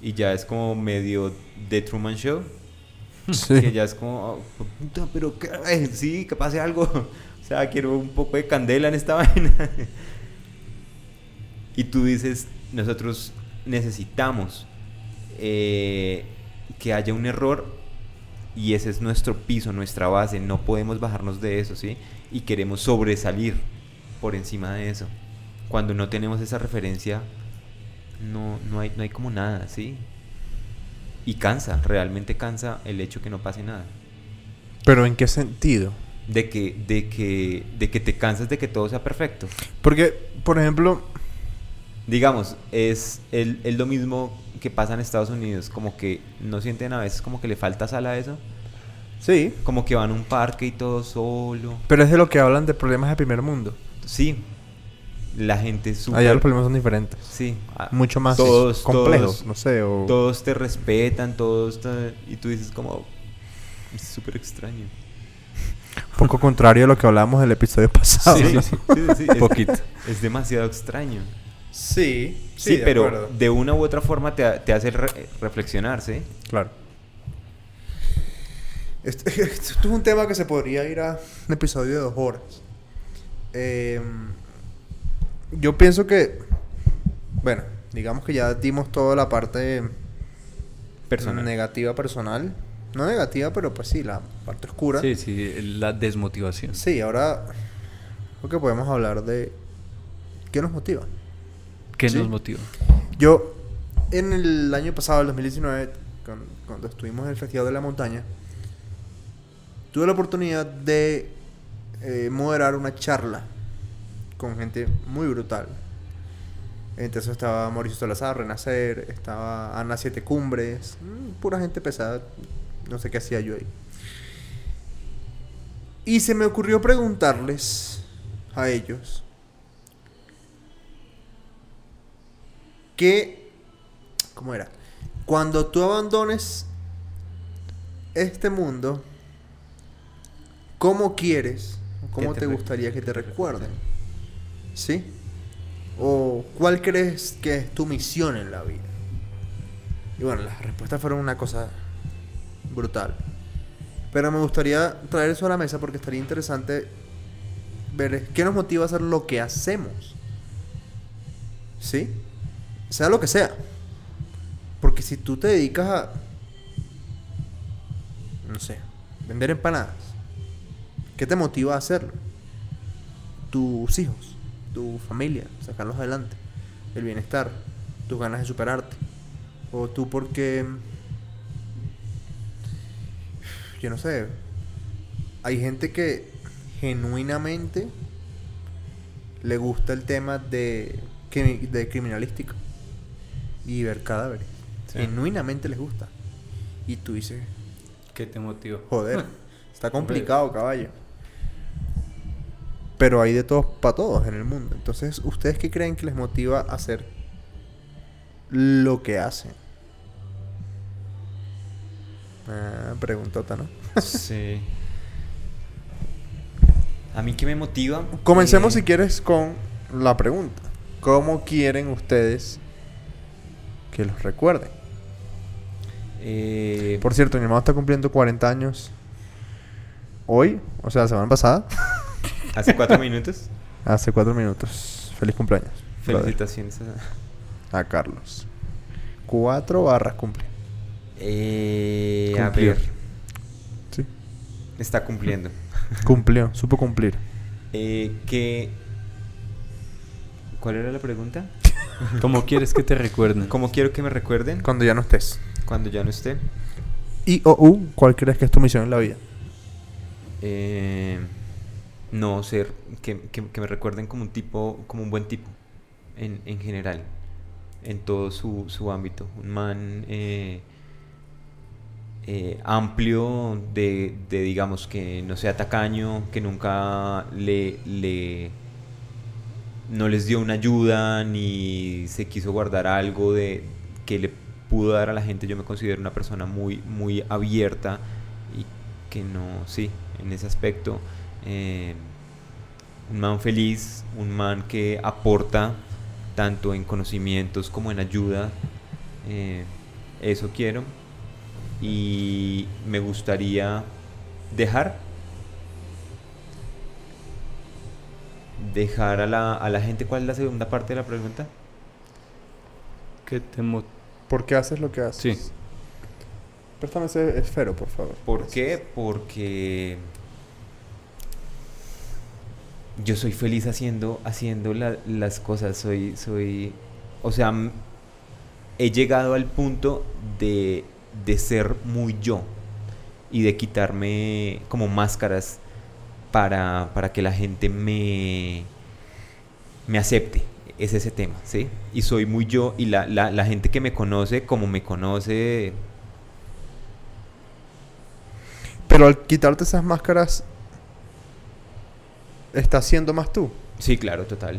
Y ya es como medio The Truman Show. Que ya es como, oh, puta, pero que, ay, sí, que pase algo. O sea, quiero un poco de candela en esta vaina. Y tú dices, nosotros necesitamos eh, que haya un error y ese es nuestro piso, nuestra base. No podemos bajarnos de eso, ¿sí? Y queremos sobresalir por encima de eso. Cuando no tenemos esa referencia, no, no, hay, no hay como nada, ¿sí? Y cansa, realmente cansa el hecho que no pase nada. Pero ¿en qué sentido? De que, de que, de que te cansas de que todo sea perfecto. Porque, por ejemplo, Digamos, es, el, es lo mismo que pasa en Estados Unidos, como que no sienten a veces como que le falta sal a eso, sí, como que van a un parque y todo solo. pero es de lo que hablan de problemas de primer mundo. Sí, la gente es súper... Allá los problemas son diferentes. Sí, ah, Mucho más todos, complejos, todos- no sé, o... Todos te respetan, todos te- y tú dices como es súper extraño. Un poco contrario a lo que hablábamos del episodio pasado. Sí, ¿no? sí, sí, sí, sí, es- Poquito. Es demasiado extraño. Sí, Sí, pero de una u otra forma te, te hace re- reflexionar, ¿sí? Claro. Esto, esto es un tema que se podría ir a un episodio de dos horas. Eh, yo pienso que, bueno, digamos que ya dimos toda la parte Personal. negativa personal. No negativa, pero pues sí, la parte oscura. Sí, sí, la desmotivación. Sí, ahora creo que podemos hablar de qué nos motiva. ¿Qué nos motiva? Yo, en el año pasado, el 2019, cuando, estuvimos en el Festival de la Montaña, tuve la oportunidad de eh, moderar una charla con gente muy brutal. Entonces estaba Mauricio Salazar, Renacer, estaba Ana Siete Cumbres, mm, pura gente pesada, no sé qué hacía yo ahí. Y se me ocurrió preguntarles a ellos que, ¿cómo era? Cuando tú abandones este mundo, ¿cómo quieres, cómo te, gustaría que te recuerden? ¿Sí? ¿O cuál crees que es tu misión en la vida? Y bueno, las respuestas fueron una cosa brutal. Pero me gustaría traer eso a la mesa porque estaría interesante ver qué nos motiva a hacer lo que hacemos. ¿Sí? Sea lo que sea. Porque si tú te dedicas a, no sé, vender empanadas, ¿qué te motiva a hacerlo? Tus hijos, tu familia, sacarlos adelante, el bienestar, tus ganas de superarte. O tú porque yo no sé, hay gente que genuinamente le gusta el tema de, de criminalística y ver cadáveres. Genuinamente les gusta. Y tú dices... ¿Qué te motiva? Joder, está complicado, caballo. Pero hay de todos para todos en el mundo. Entonces, ¿ustedes qué creen que les motiva a hacer lo que hacen? Ah, preguntota, ¿no? sí. A mí qué me motiva. Comencemos eh, si quieres con la pregunta. ¿Cómo quieren ustedes que los recuerden? Eh, Por cierto, mi hermano está cumpliendo 40 años hoy, o sea, la semana pasada. ¿Hace cuatro minutos? Hace cuatro minutos. Feliz cumpleaños. Felicitaciones a... Carlos. Cuatro barras cumple. Eh, a ver. Sí. Está cumpliendo. Cumplió, supo cumplir. Eh, ¿qué... ¿Cuál era la pregunta? ¿Cómo quieres que te recuerden? ¿Cómo quiero que me recuerden? Cuando ya no estés. Cuando ya no esté. Y o U, ¿cuál crees que es tu misión en la vida? Eh, no, ser, que, me recuerden como un tipo, como un buen tipo, en, en general, en todo su, su ámbito. Un man eh, eh, amplio de, de, digamos, que no sea tacaño, que nunca le, le no les dio una ayuda ni se quiso guardar algo de que le pudo dar a la gente. Yo me considero una persona muy, muy abierta y que no, sí, en ese aspecto. Eh, un man feliz, un man que aporta tanto en conocimientos como en ayuda. Eh, eso quiero. Y me gustaría dejar dejar a la, a la gente. ¿Cuál es la segunda parte de la pregunta? ¿Qué te ¿Por qué haces lo que haces? Sí. Préstame ese esfero, por favor. ¿Por qué? Porque yo soy feliz haciendo, haciendo las cosas. Soy, soy, o sea, he llegado al punto de, de ser muy yo y de quitarme como máscaras para, para que la gente me, me acepte. Es ese tema, ¿sí? Y soy muy yo y la, la, la gente que me conoce, como me conoce... Pero al quitarte esas máscaras, ¿estás siendo más tú? Sí, claro, total.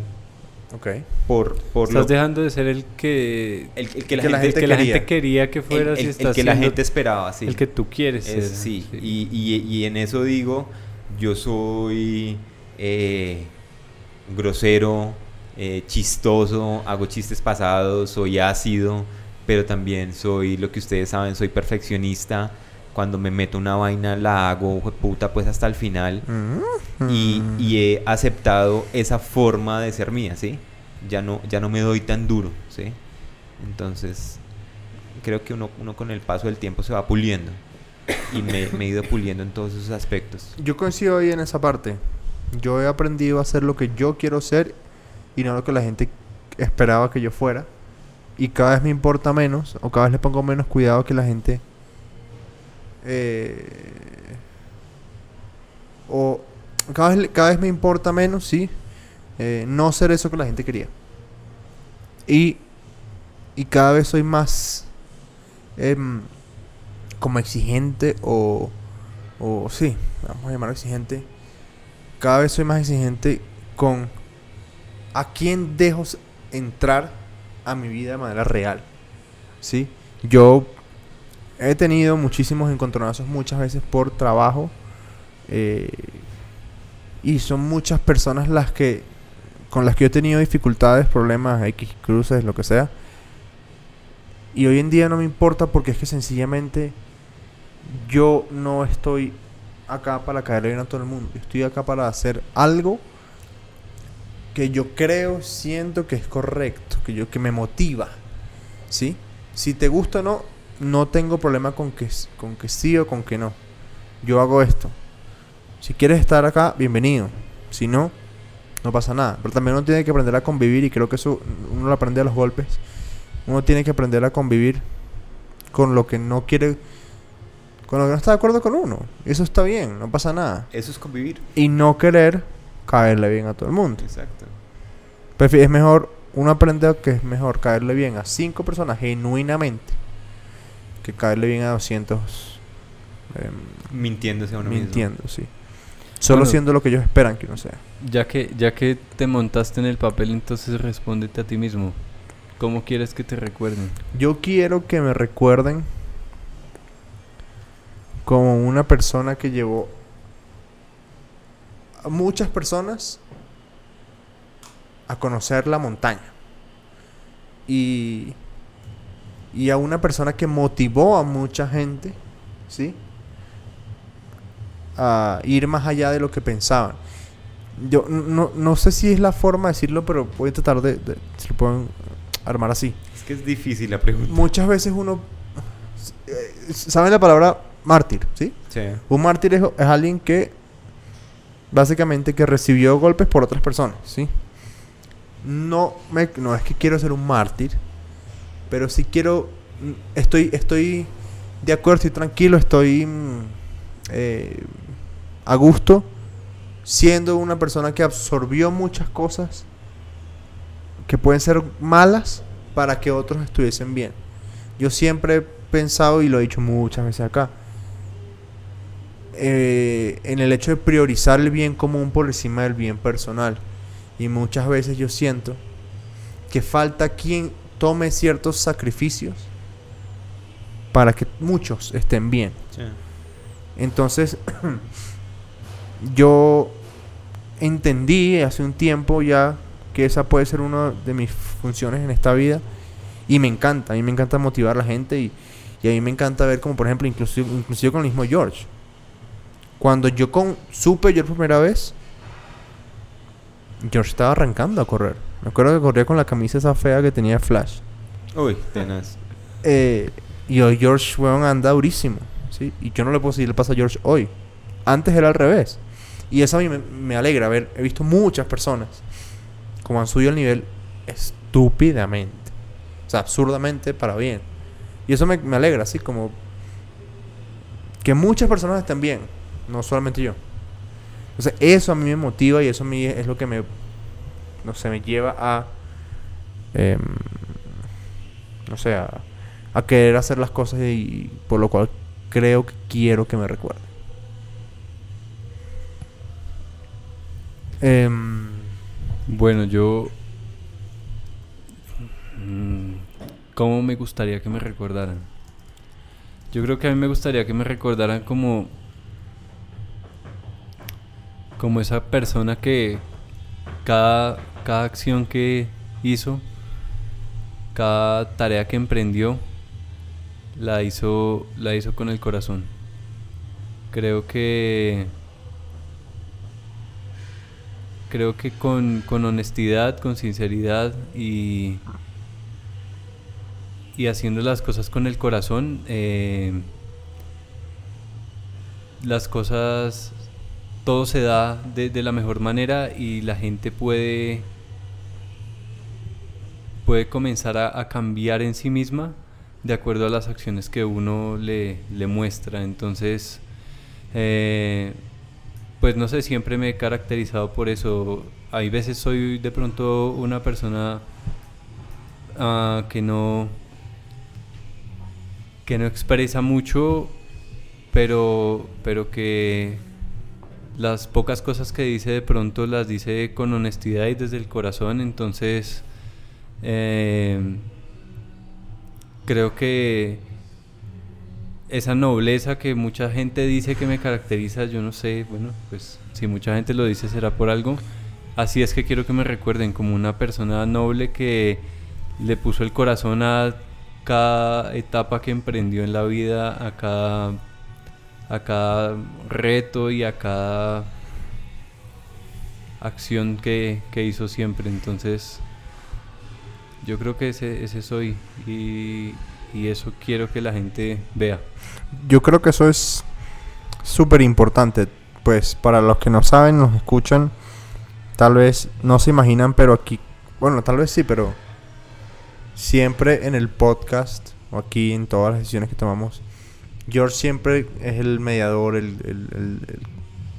Ok. Por, por estás dejando de ser el que, el, que, la, gente, que la, gente, quería que fueras el, el que la gente esperaba, sí. El que tú quieres sí. Y, y, y, en eso digo, yo soy eh, grosero, eh, chistoso, hago chistes pasados, soy ácido, pero también soy lo que ustedes saben, soy perfeccionista. Cuando me meto una vaina la hago puta pues hasta el final mm. y, y, he aceptado esa forma de ser mía, ¿sí? Ya no, ya no me doy tan duro, ¿sí? Entonces creo que uno, uno con el paso del tiempo se va puliendo y me, he ido puliendo en todos esos aspectos. Yo coincido ahí en esa parte. Yo he aprendido a hacer lo que yo quiero ser y no lo que la gente esperaba que yo fuera. Y cada vez me importa menos, o cada vez le pongo menos cuidado que la gente. Eh, o cada vez, cada vez me importa menos, sí, eh, no ser eso que la gente quería. Y, y cada vez soy más em, como exigente o, o sí, vamos a llamarlo exigente. Cada vez soy más exigente con a quién dejo entrar a mi vida de manera real. ¿Sí? Yo he tenido muchísimos encontronazos muchas veces por trabajo. Eh, y son muchas personas las que con las que yo he tenido dificultades, problemas, X cruces, lo que sea. Y hoy en día no me importa porque es que sencillamente yo no estoy acá para caerle bien a todo el mundo. estoy acá para hacer algo que yo creo, siento que es correcto, que yo que me motiva. ¿Sí? Si te gusta o no, no tengo problema con que con que sí o con que no. Yo hago esto. Si quieres estar acá, bienvenido. Si no, no pasa nada. Pero también uno tiene que aprender a convivir y creo que eso uno lo aprende a los golpes. Uno tiene que aprender a convivir con lo que no quiere, con lo que no está de acuerdo con uno. Eso está bien, no pasa nada. Eso es convivir. Y no querer caerle bien a todo el mundo. Exacto. Es mejor, uno aprende que es mejor caerle bien a cinco personas genuinamente que caerle bien a 200 em, mintiéndose a uno mintiendo, sí. Solo siendo lo que ellos esperan que uno sea. Ya que, ya que te montaste en el papel, entonces respóndete a ti mismo. ¿Cómo quieres que te recuerden? Yo quiero que me recuerden como una persona que llevó a muchas personas a conocer la montaña. Y, y a una persona que motivó a mucha gente, ¿sí? a ir más allá de lo que pensaban. Yo no, no sé si es la forma de decirlo, pero voy a tratar de, si lo pueden armar así. Es que es difícil la pregunta. Muchas veces uno eh, ¿saben la palabra mártir? ¿sí? Sí. Un mártir es, alguien que básicamente que recibió golpes por otras personas, ¿sí? No me, no es que quiero ser un mártir, pero sí quiero estoy estoy de acuerdo, estoy tranquilo, estoy mm, eh, a gusto, siendo una persona que absorbió muchas cosas que pueden ser malas para que otros estuviesen bien. Yo siempre he pensado, y lo he dicho muchas veces acá, eh, en el hecho de priorizar el bien común por encima del bien personal. Y muchas veces yo siento que falta quien tome ciertos sacrificios para que muchos estén bien. Entonces, yo entendí hace un tiempo ya que esa puede ser una de mis funciones en esta vida y me encanta, a mí me encanta motivar a la gente y, a mí me encanta ver como por ejemplo inclusive, inclusive con el mismo George. Cuando yo con, supe George por primera vez, George estaba arrancando a correr. Me acuerdo que corría con la camisa esa fea que tenía Flash. Uy, tenaz. Eh, y hoy George, weón, anda durísimo. ¿sí? Y yo no le puedo seguir el paso a George hoy. Antes era al revés. Y eso a mí me, alegra ver. He visto muchas personas como han subido el nivel estúpidamente. O sea, absurdamente para bien. Y eso me, alegra, así como que muchas personas estén bien, no solamente yo. Entonces, eso a mí me motiva y eso a mí es lo que me, no sé, me lleva a, em, no sé, a, querer hacer las cosas y por lo cual creo que quiero que me recuerden. Em, bueno, yo... Mm, ¿Cómo me gustaría que me recordaran? Yo creo que a mí me gustaría que me recordaran como... Como esa persona que cada, cada acción que hizo, cada tarea que emprendió, la hizo, la hizo con el corazón. Creo que creo que con, honestidad, con sinceridad y, y haciendo las cosas con el corazón, eh, las cosas todo se da de, la mejor manera y la gente puede puede comenzar a, cambiar en sí misma de acuerdo a las acciones que uno le, muestra. Entonces eh, pues no sé siempre me he caracterizado por eso. Hay veces soy de pronto una persona uh, que no que no expresa mucho pero pero que las pocas cosas que dice de pronto las dice con honestidad y desde el corazón, entonces eh, creo que esa nobleza que mucha gente dice que me caracteriza, yo no sé, bueno, pues si mucha gente lo dice será por algo. Así es que quiero que me recuerden como una persona noble que le puso el corazón a cada etapa que emprendió en la vida, a cada a cada reto y a cada acción que, hizo siempre. Entonces, yo creo que ese, ese soy y, y eso quiero que la gente vea. Yo creo que eso es súper importante. Pues para los que no saben, nos escuchan, tal vez no se imaginan, pero aquí, bueno, tal vez sí, pero siempre en el podcast o aquí en todas las decisiones que tomamos, George siempre es el mediador, el,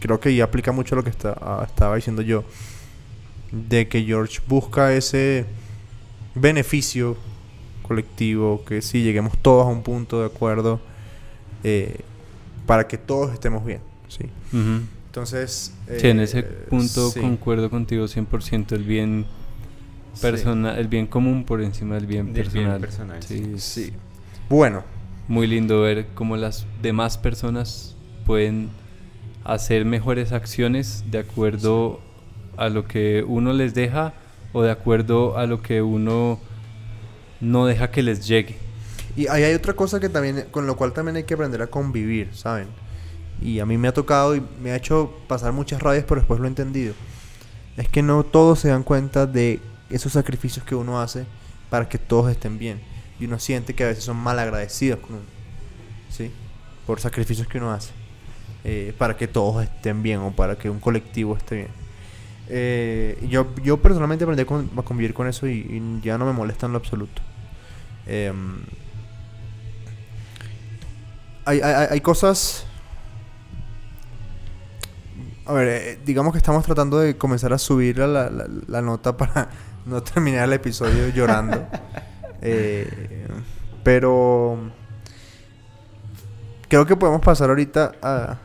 creo que ya aplica mucho lo que está, estaba diciendo yo, de que George busca ese beneficio colectivo, que si lleguemos todos a un punto de acuerdo eh, para que todos estemos bien. ¿sí? Entonces... sí, en ese eh, punto concuerdo contigo 100%, el bien personal, el bien común por encima del bien personal. personal. Sí, sí. Bueno, muy lindo ver cómo las demás personas pueden hacer mejores acciones de acuerdo a lo que uno les deja o de acuerdo a lo que uno no deja que les llegue. Y ahí hay otra cosa que también, con lo cual también hay que aprender a convivir, ¿saben? Y a mí me ha tocado y me ha hecho pasar muchas rabias, pero después lo he entendido. Es que no todos se dan cuenta de esos sacrificios que uno hace para que todos estén bien y uno siente que a veces son mal agradecidos con uno, ¿sí? Por sacrificios que uno hace eh, para que todos estén bien o para que un colectivo esté bien. Eh, yo, yo personalmente aprendí a convivir con eso y, ya no me molesta en lo absoluto. Em, hay, hay, hay, cosas... A ver, eh, digamos que estamos tratando de comenzar a subir la, la, la nota para no terminar el episodio llorando. Eh, pero creo que podemos pasar ahorita a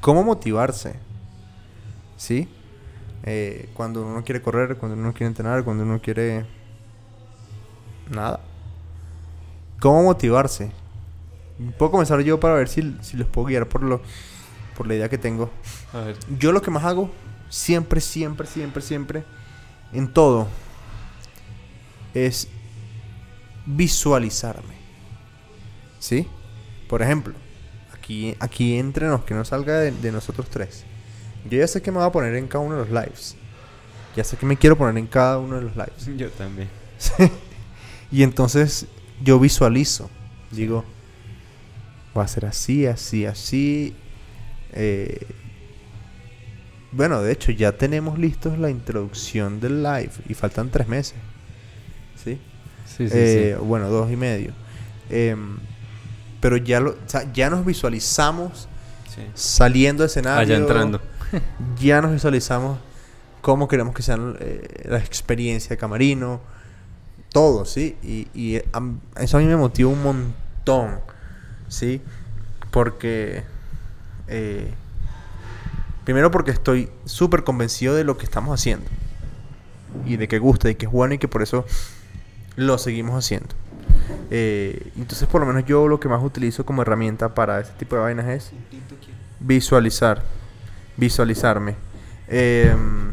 cómo motivarse. ¿Sí? Eh, cuando uno quiere correr, cuando uno quiere entrenar, cuando uno quiere... Nada. ¿Cómo motivarse? Puedo comenzar yo para ver si, si les puedo guiar por, lo, por la idea que tengo. Yo lo que más hago, siempre, siempre, siempre, siempre, en todo, es visualizarme. ¿Sí? Por ejemplo, aquí, aquí entre nos, que no salga de, nosotros tres. Yo ya sé que me voy a poner en cada uno de los lives. Ya sé que me quiero poner en cada uno de los lives. Yo también. y entonces yo visualizo. Digo, va a ser así, así, así. Eh, bueno, de hecho ya tenemos listos la introducción del live y faltan tres meses. ¿Sí? Sí, sí, eh, Bueno, dos y medio. Em, pero ya, lo, ya nos visualizamos saliendo de escenario. Allá entrando. ya nos visualizamos cómo queremos que sean eh, la experiencia de camarino. Todo, ¿sí? Y, y eso a mí me motiva un montón, ¿sí? Porque... Eh, primero porque estoy súper convencido de lo que estamos haciendo. Y de que gusta, y que es bueno y que por eso lo seguimos haciendo. Eh, entonces, por lo menos yo lo que más utilizo como herramienta para este tipo de vainas es visualizar, visualizarme. Em,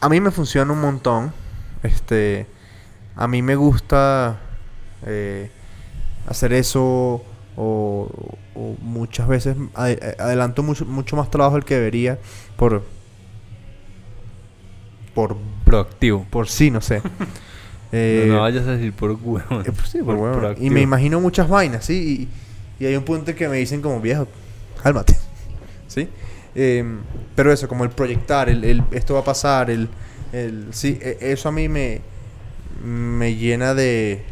a mí me funciona un montón. Este, a mí me gusta eh, hacer eso o, muchas veces adelanto mucho, mucho más trabajo del que debería por por proactivo. Por sí, no sé. Eh, no, vayas a decir por huevo. Eh, pues sí, por, Y me imagino muchas vainas, ¿sí? Y, y, hay un punto que me dicen como, viejo, cálmate. ¿Sí? Em, pero eso, como el proyectar, el, esto va a pasar, el, el sí, e, eso a mí me, me llena de,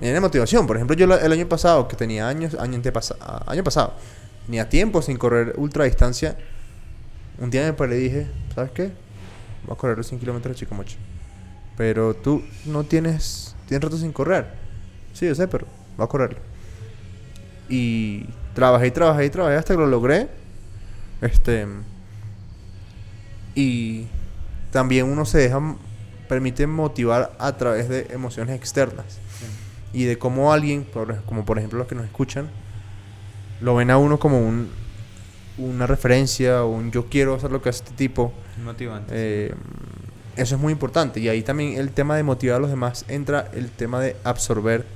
me llena de motivación. Por ejemplo, yo el año pasado, que tenía años, año, año pasado, tenía tiempo sin correr ultra distancia, un día me paré y dije, ¿sabes qué? Voy a correr los 100 kilómetros de Chicomoche. Pero tú no tienes, tienes rato sin correr. Sí, yo sé, pero voy a correr. Y trabajé y trabajé y trabajé hasta que lo logré. Este. Y también uno se deja, permite motivar a través de emociones externas. Y de cómo alguien, como por ejemplo los que nos escuchan, lo ven a uno como un, una referencia o un yo quiero hacer lo que hace este tipo. Motivante. Eh, eso es muy importante. Y ahí también el tema de motivar a los demás entra el tema de absorber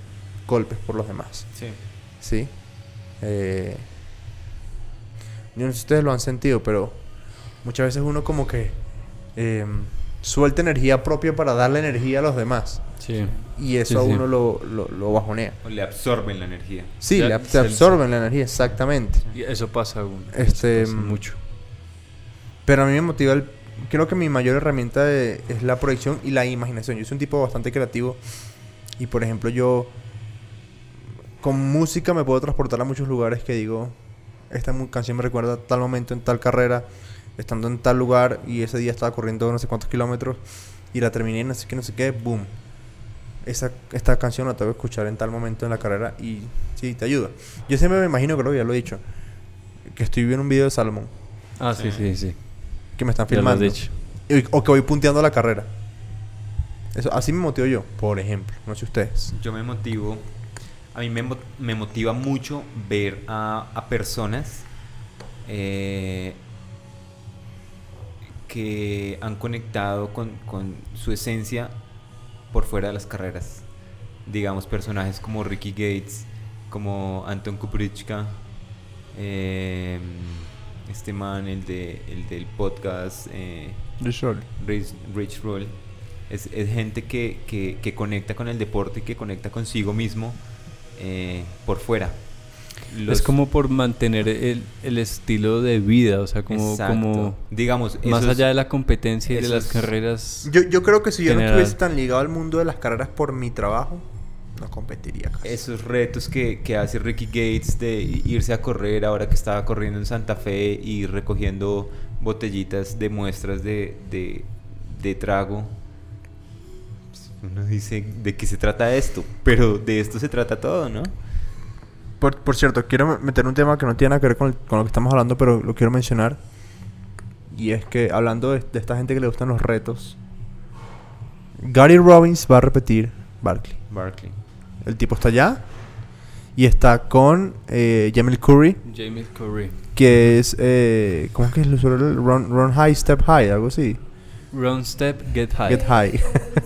golpes por los demás. Sí. ¿Sí? Eh, yo no sé si ustedes lo han sentido, pero muchas veces uno como que eh, suelta energía propia para darle energía a los demás. Sí. Y eso a uno lo, lo, bajonea. O le absorben la energía. Sí, le, absorben la energía, exactamente. Y eso pasa a uno. Este, mucho. Pero a mí me motiva el... Creo que mi mayor herramienta es la proyección y la imaginación. Yo soy un tipo bastante creativo. Y por ejemplo, yo con música me puedo transportar a muchos lugares que digo, esta canción me recuerda a tal momento en tal carrera, estando en tal lugar y ese día estaba corriendo no sé cuántos kilómetros y la terminé, no sé qué, no sé qué, boom. Esa, esta canción la tengo que escuchar en tal momento en la carrera y sí, te ayuda. Yo siempre me imagino, creo que ya lo he dicho, que estoy viendo un video de Salomón. Ah, sí, sí, sí. Que me están filmando. O que voy punteando la carrera. Eso, así me motivo yo, por ejemplo. No sé ustedes. Yo me motivo a mí me, me motiva mucho ver a, a personas eh, que han conectado con, con, su esencia por fuera de las carreras. Digamos, personajes como Ricky Gates, como Anton Kuprichka, eh, este man, el, de, el del podcast eh, Rich, Rich, Roll. Es, es gente que, que, que conecta con el deporte y que conecta consigo mismo eh, por fuera. Es como por mantener el, el, estilo de vida, o sea, como, como digamos, más allá de la competencia y de las carreras. Yo, yo creo que si yo no estuviese tan ligado al mundo de las carreras por mi trabajo, no competiría. Esos retos que, que, hace Ricky Gates de irse a correr ahora que estaba corriendo en Santa Fe y recogiendo botellitas de muestras de, de, de trago uno dice, ¿de qué se trata esto? Pero de esto se trata todo, ¿no? Por, por cierto, quiero meter un tema que no tiene nada que ver con, con, lo que estamos hablando, pero lo quiero mencionar. Y es que hablando de, esta gente que le gustan los retos, Gary Robbins va a repetir Barkley. Barkley. El tipo está allá y está con eh, Jamil Curry. Jamil Curry. Que es, eh, ¿cómo es que es el run, run High, Step High, algo así. Run Step, Get High. Get High.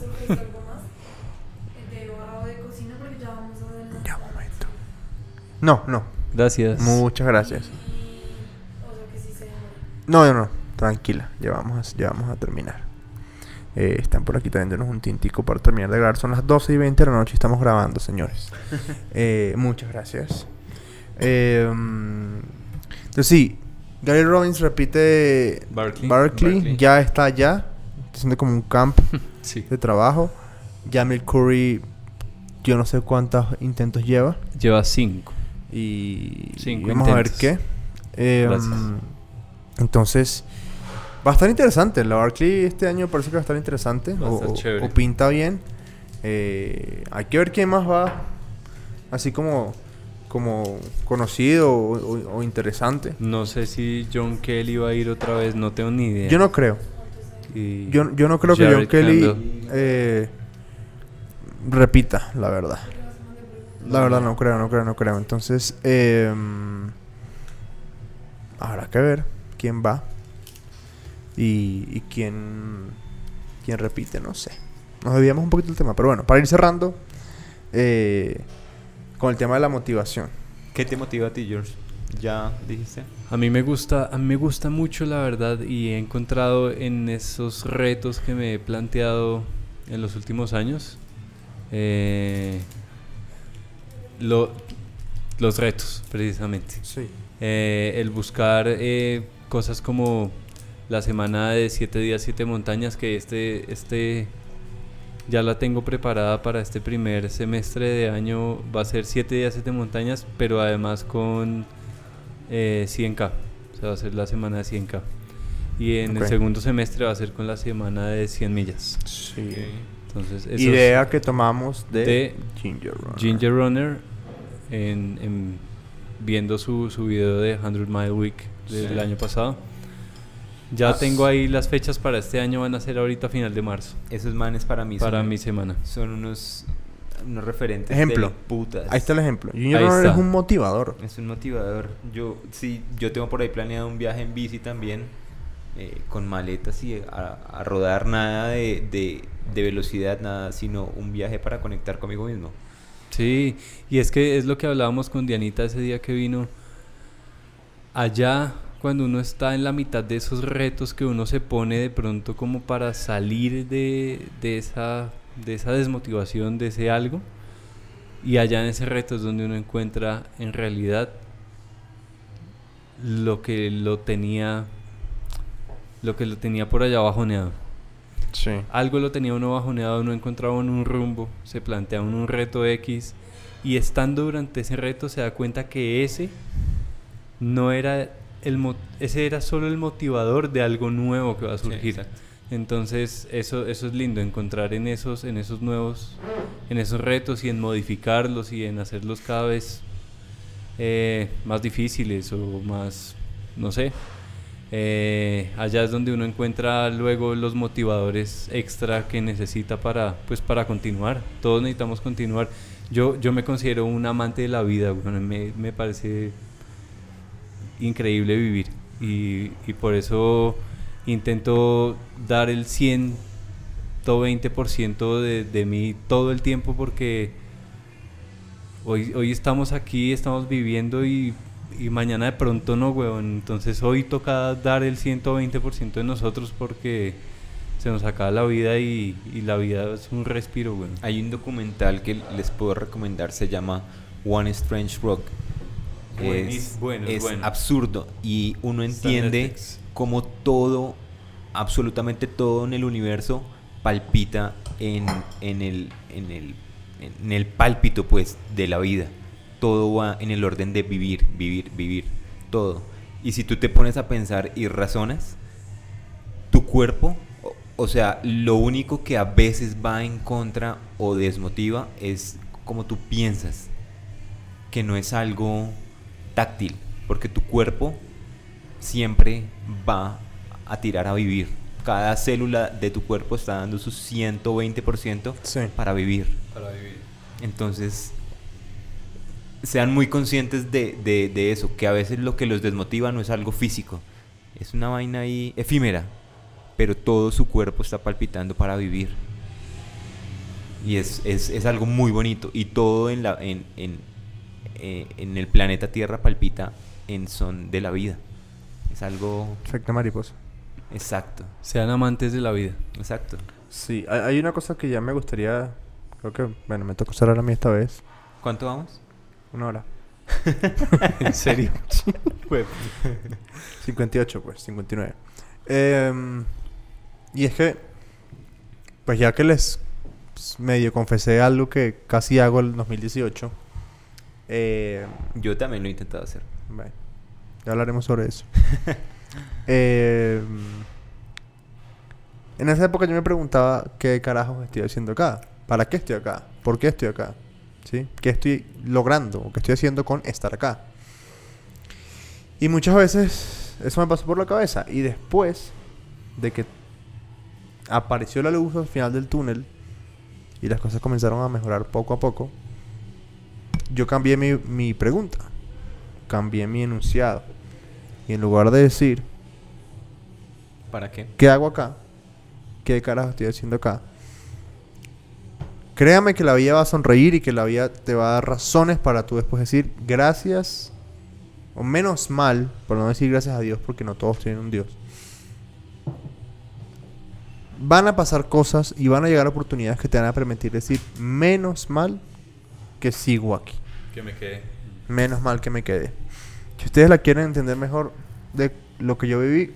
No, no. Gracias. Muchas gracias. No, no, no. Tranquila. Ya vamos a, ya vamos a terminar. Eh, están por aquí trayéndonos un tintico para terminar de grabar. Son las 12 y 20 de la noche y estamos grabando, señores. Eh, muchas gracias. Eh, entonces, sí. Gary Robbins repite Barkley. Ya está allá. Está haciendo como un camp de trabajo. Jamil Curry, yo no sé cuántos intentos lleva. Lleva cinco. Y, vamos a ver qué. Em, entonces, va a estar interesante. La Barclay este año parece que va a estar interesante. o, pinta bien. Eh, hay que ver quién más va. Así como como conocido o, interesante. No sé si John Kelly va a ir otra vez, no tengo ni idea. Yo no creo. yo, yo no creo que John Kelly eh, repita, la verdad. La verdad no creo, no creo, no creo. Entonces, eh, habrá que ver quién va y, y quién, quién repite, no sé. Nos desviamos un poquito del tema, pero bueno, para ir cerrando eh, con el tema de la motivación. ¿Qué te motiva a ti, George? Ya dijiste. A mí me gusta, a mí me gusta mucho la verdad y he encontrado en esos retos que me he planteado en los últimos años eh, lo, los retos, precisamente. Sí. Eh, el buscar eh, cosas como la semana de 7 días, 7 montañas, que este, este ya la tengo preparada para este primer semestre de año. Va a ser 7 días, 7 montañas, pero además con eh, 100K. O sea, va a ser la semana de 100K. Y en el Ok. segundo semestre va a ser con la semana de 100 millas. Sí. Entonces, Idea que tomamos de, de Ginger Runner. Ginger Runner en, en- viendo su, su video de 100 Mile Week del Sí. año pasado. Ya Ah, tengo ahí las fechas para este año, van a ser ahorita a final de marzo, Esos manes para mí para son, mi semana. son unos, unos referentes Ejemplo. de putas. Ahí está el ejemplo. Está. es un motivador. Es un motivador. Yo sí, yo tengo por ahí planeado un viaje en bici también, eh, con maletas y a, a rodar nada de, de- de velocidad, nada, sino un viaje para conectar conmigo mismo. Sí, y es que es lo que hablábamos con Dianita ese día que vino. Allá, cuando uno está en la mitad de esos retos que uno se pone de pronto como para salir de, de esa, de esa desmotivación, de ese algo, y allá en ese reto es donde uno encuentra en realidad lo que lo tenía, lo que lo tenía por allá bajoneado Sí. algo lo tenía uno bajoneado, no encontraba uno un rumbo, se plantea uno un reto X y estando durante ese reto se da cuenta que ese no era el mo- ese era solo el motivador de algo nuevo que va a surgir. Entonces eso eso es lindo encontrar en esos en esos nuevos en esos retos y en modificarlos y en hacerlos cada vez eh, más difíciles o más no sé eh, allá es donde uno encuentra luego los motivadores extra que necesita para, pues, para continuar. Todos necesitamos continuar. Yo, yo me considero un amante de la vida, me, me parece increíble vivir y, y por eso intento dar el 120% de, de mí todo el tiempo porque hoy, hoy estamos aquí, estamos viviendo y, y mañana de pronto no, weón. Entonces hoy toca dar el 120% de nosotros porque se nos acaba la vida y, y la vida es un respiro, weón. Hay un documental que les puedo recomendar, se llama One Strange Rock. Es, bueno, es es bueno. absurdo y uno entiende cómo todo, absolutamente todo en el universo palpita en, en el, en, el, en el pálpito pues de la vida. Todo va en el orden de vivir, vivir, vivir, todo. Y si tú te pones a pensar y razonas, tu cuerpo, o, o sea, lo único que a veces va en contra o desmotiva es como tú piensas, que no es algo táctil, porque tu cuerpo siempre va a tirar a vivir. Cada célula de tu cuerpo está dando su 120% Sí. para vivir. Para vivir. Entonces, sean muy conscientes de, de- de eso, que a veces lo que los desmotiva no es algo físico, es una vaina ahí efímera, pero todo su cuerpo está palpitando para vivir. Y es, es- es algo muy bonito, y todo en, la, en, en, eh, en el planeta Tierra palpita en son de la vida. Es algo Efecto mariposa. exacto, Sean amantes de la vida. exacto. Sí, hay, hay una cosa que ya me gustaría. Creo que, bueno, me toca usar a mí esta vez. ¿Cuánto vamos? Una hora. ¿En serio? 58, pues, 59. Em, y es que, pues ya que les pues, medio confesé algo que casi hago el 2018, eh, Yo también lo he intentado hacer. bueno, ya hablaremos sobre eso. Em, en esa época yo me preguntaba qué carajos estoy haciendo acá, para qué estoy acá, por qué estoy acá, ¿sí? ¿Qué estoy logrando o qué estoy haciendo con estar acá? Y muchas veces eso me pasó por la cabeza. Y después de que apareció la luz al final del túnel y las cosas comenzaron a mejorar poco a poco, yo cambié mi, mi pregunta. Cambié mi enunciado. Y en lugar de decir, ¿Para qué? ¿qué hago acá? ¿Qué carajo estoy haciendo acá? Créame que la vida va a sonreír y que la vida te va a dar razones para tú después decir gracias o menos mal, por no decir gracias a Dios porque no todos tienen un Dios. Van a pasar cosas y van a llegar oportunidades que te van a permitir decir menos mal que sigo aquí. Que me quedé. Menos mal que me quedé. Si ustedes la quieren entender mejor de lo que yo viví,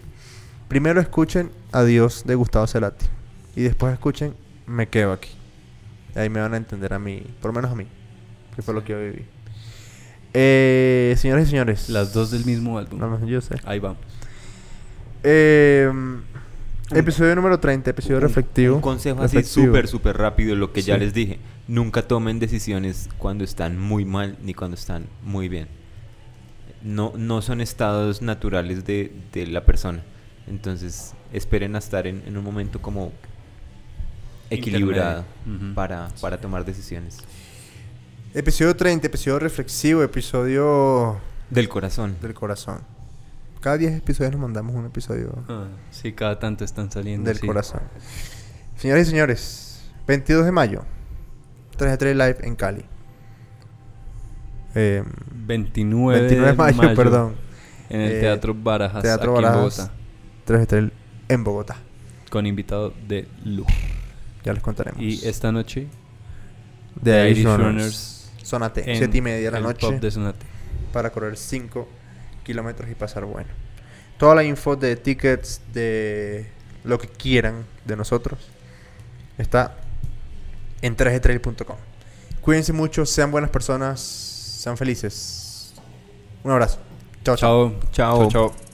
primero escuchen Adiós de Gustavo Cerati. Y después escuchen Me quedo aquí. Ahí me van a entender a mí, por lo menos a mí, que fue lo que yo viví. Eh, señores y señores. Las dos del mismo álbum. No, no, yo sé. Ahí vamos. Eh, episodio número 30, episodio reflectivo. Un consejo así súper, súper rápido, lo que ya les dije. Nunca tomen decisiones cuando están muy mal ni cuando están muy bien. No, no son estados naturales de, de la persona. Entonces, esperen a estar en, en un momento como equilibrado Intermedio. Ujú. para, para tomar decisiones. Episodio 30, episodio reflexivo, episodio Del corazón. del corazón. Cada 10 episodios nos mandamos un episodio Ah, sí, cada tanto están saliendo. del sí. corazón. Señores y señores, 22 de mayo, 3 de 3 Live en Cali. Eh, 29, 29 de mayo, perdón. En el Eh, Teatro Barajas, Teatro aquí Barajas. en Bogotá. 3 de 3 en Bogotá. Con invitado de lujo. Ya les contaremos. Y esta noche, de The Irish Runners. En 7 y media de la el noche. pub de Sonate. para correr 5 kilómetros y pasar bueno. Toda la info de tickets, de lo que quieran de nosotros, está en 3gtrail.com. Cuídense mucho, sean buenas personas, sean felices. Un abrazo. Chao, chao. Chao. Chao. Chao, chao.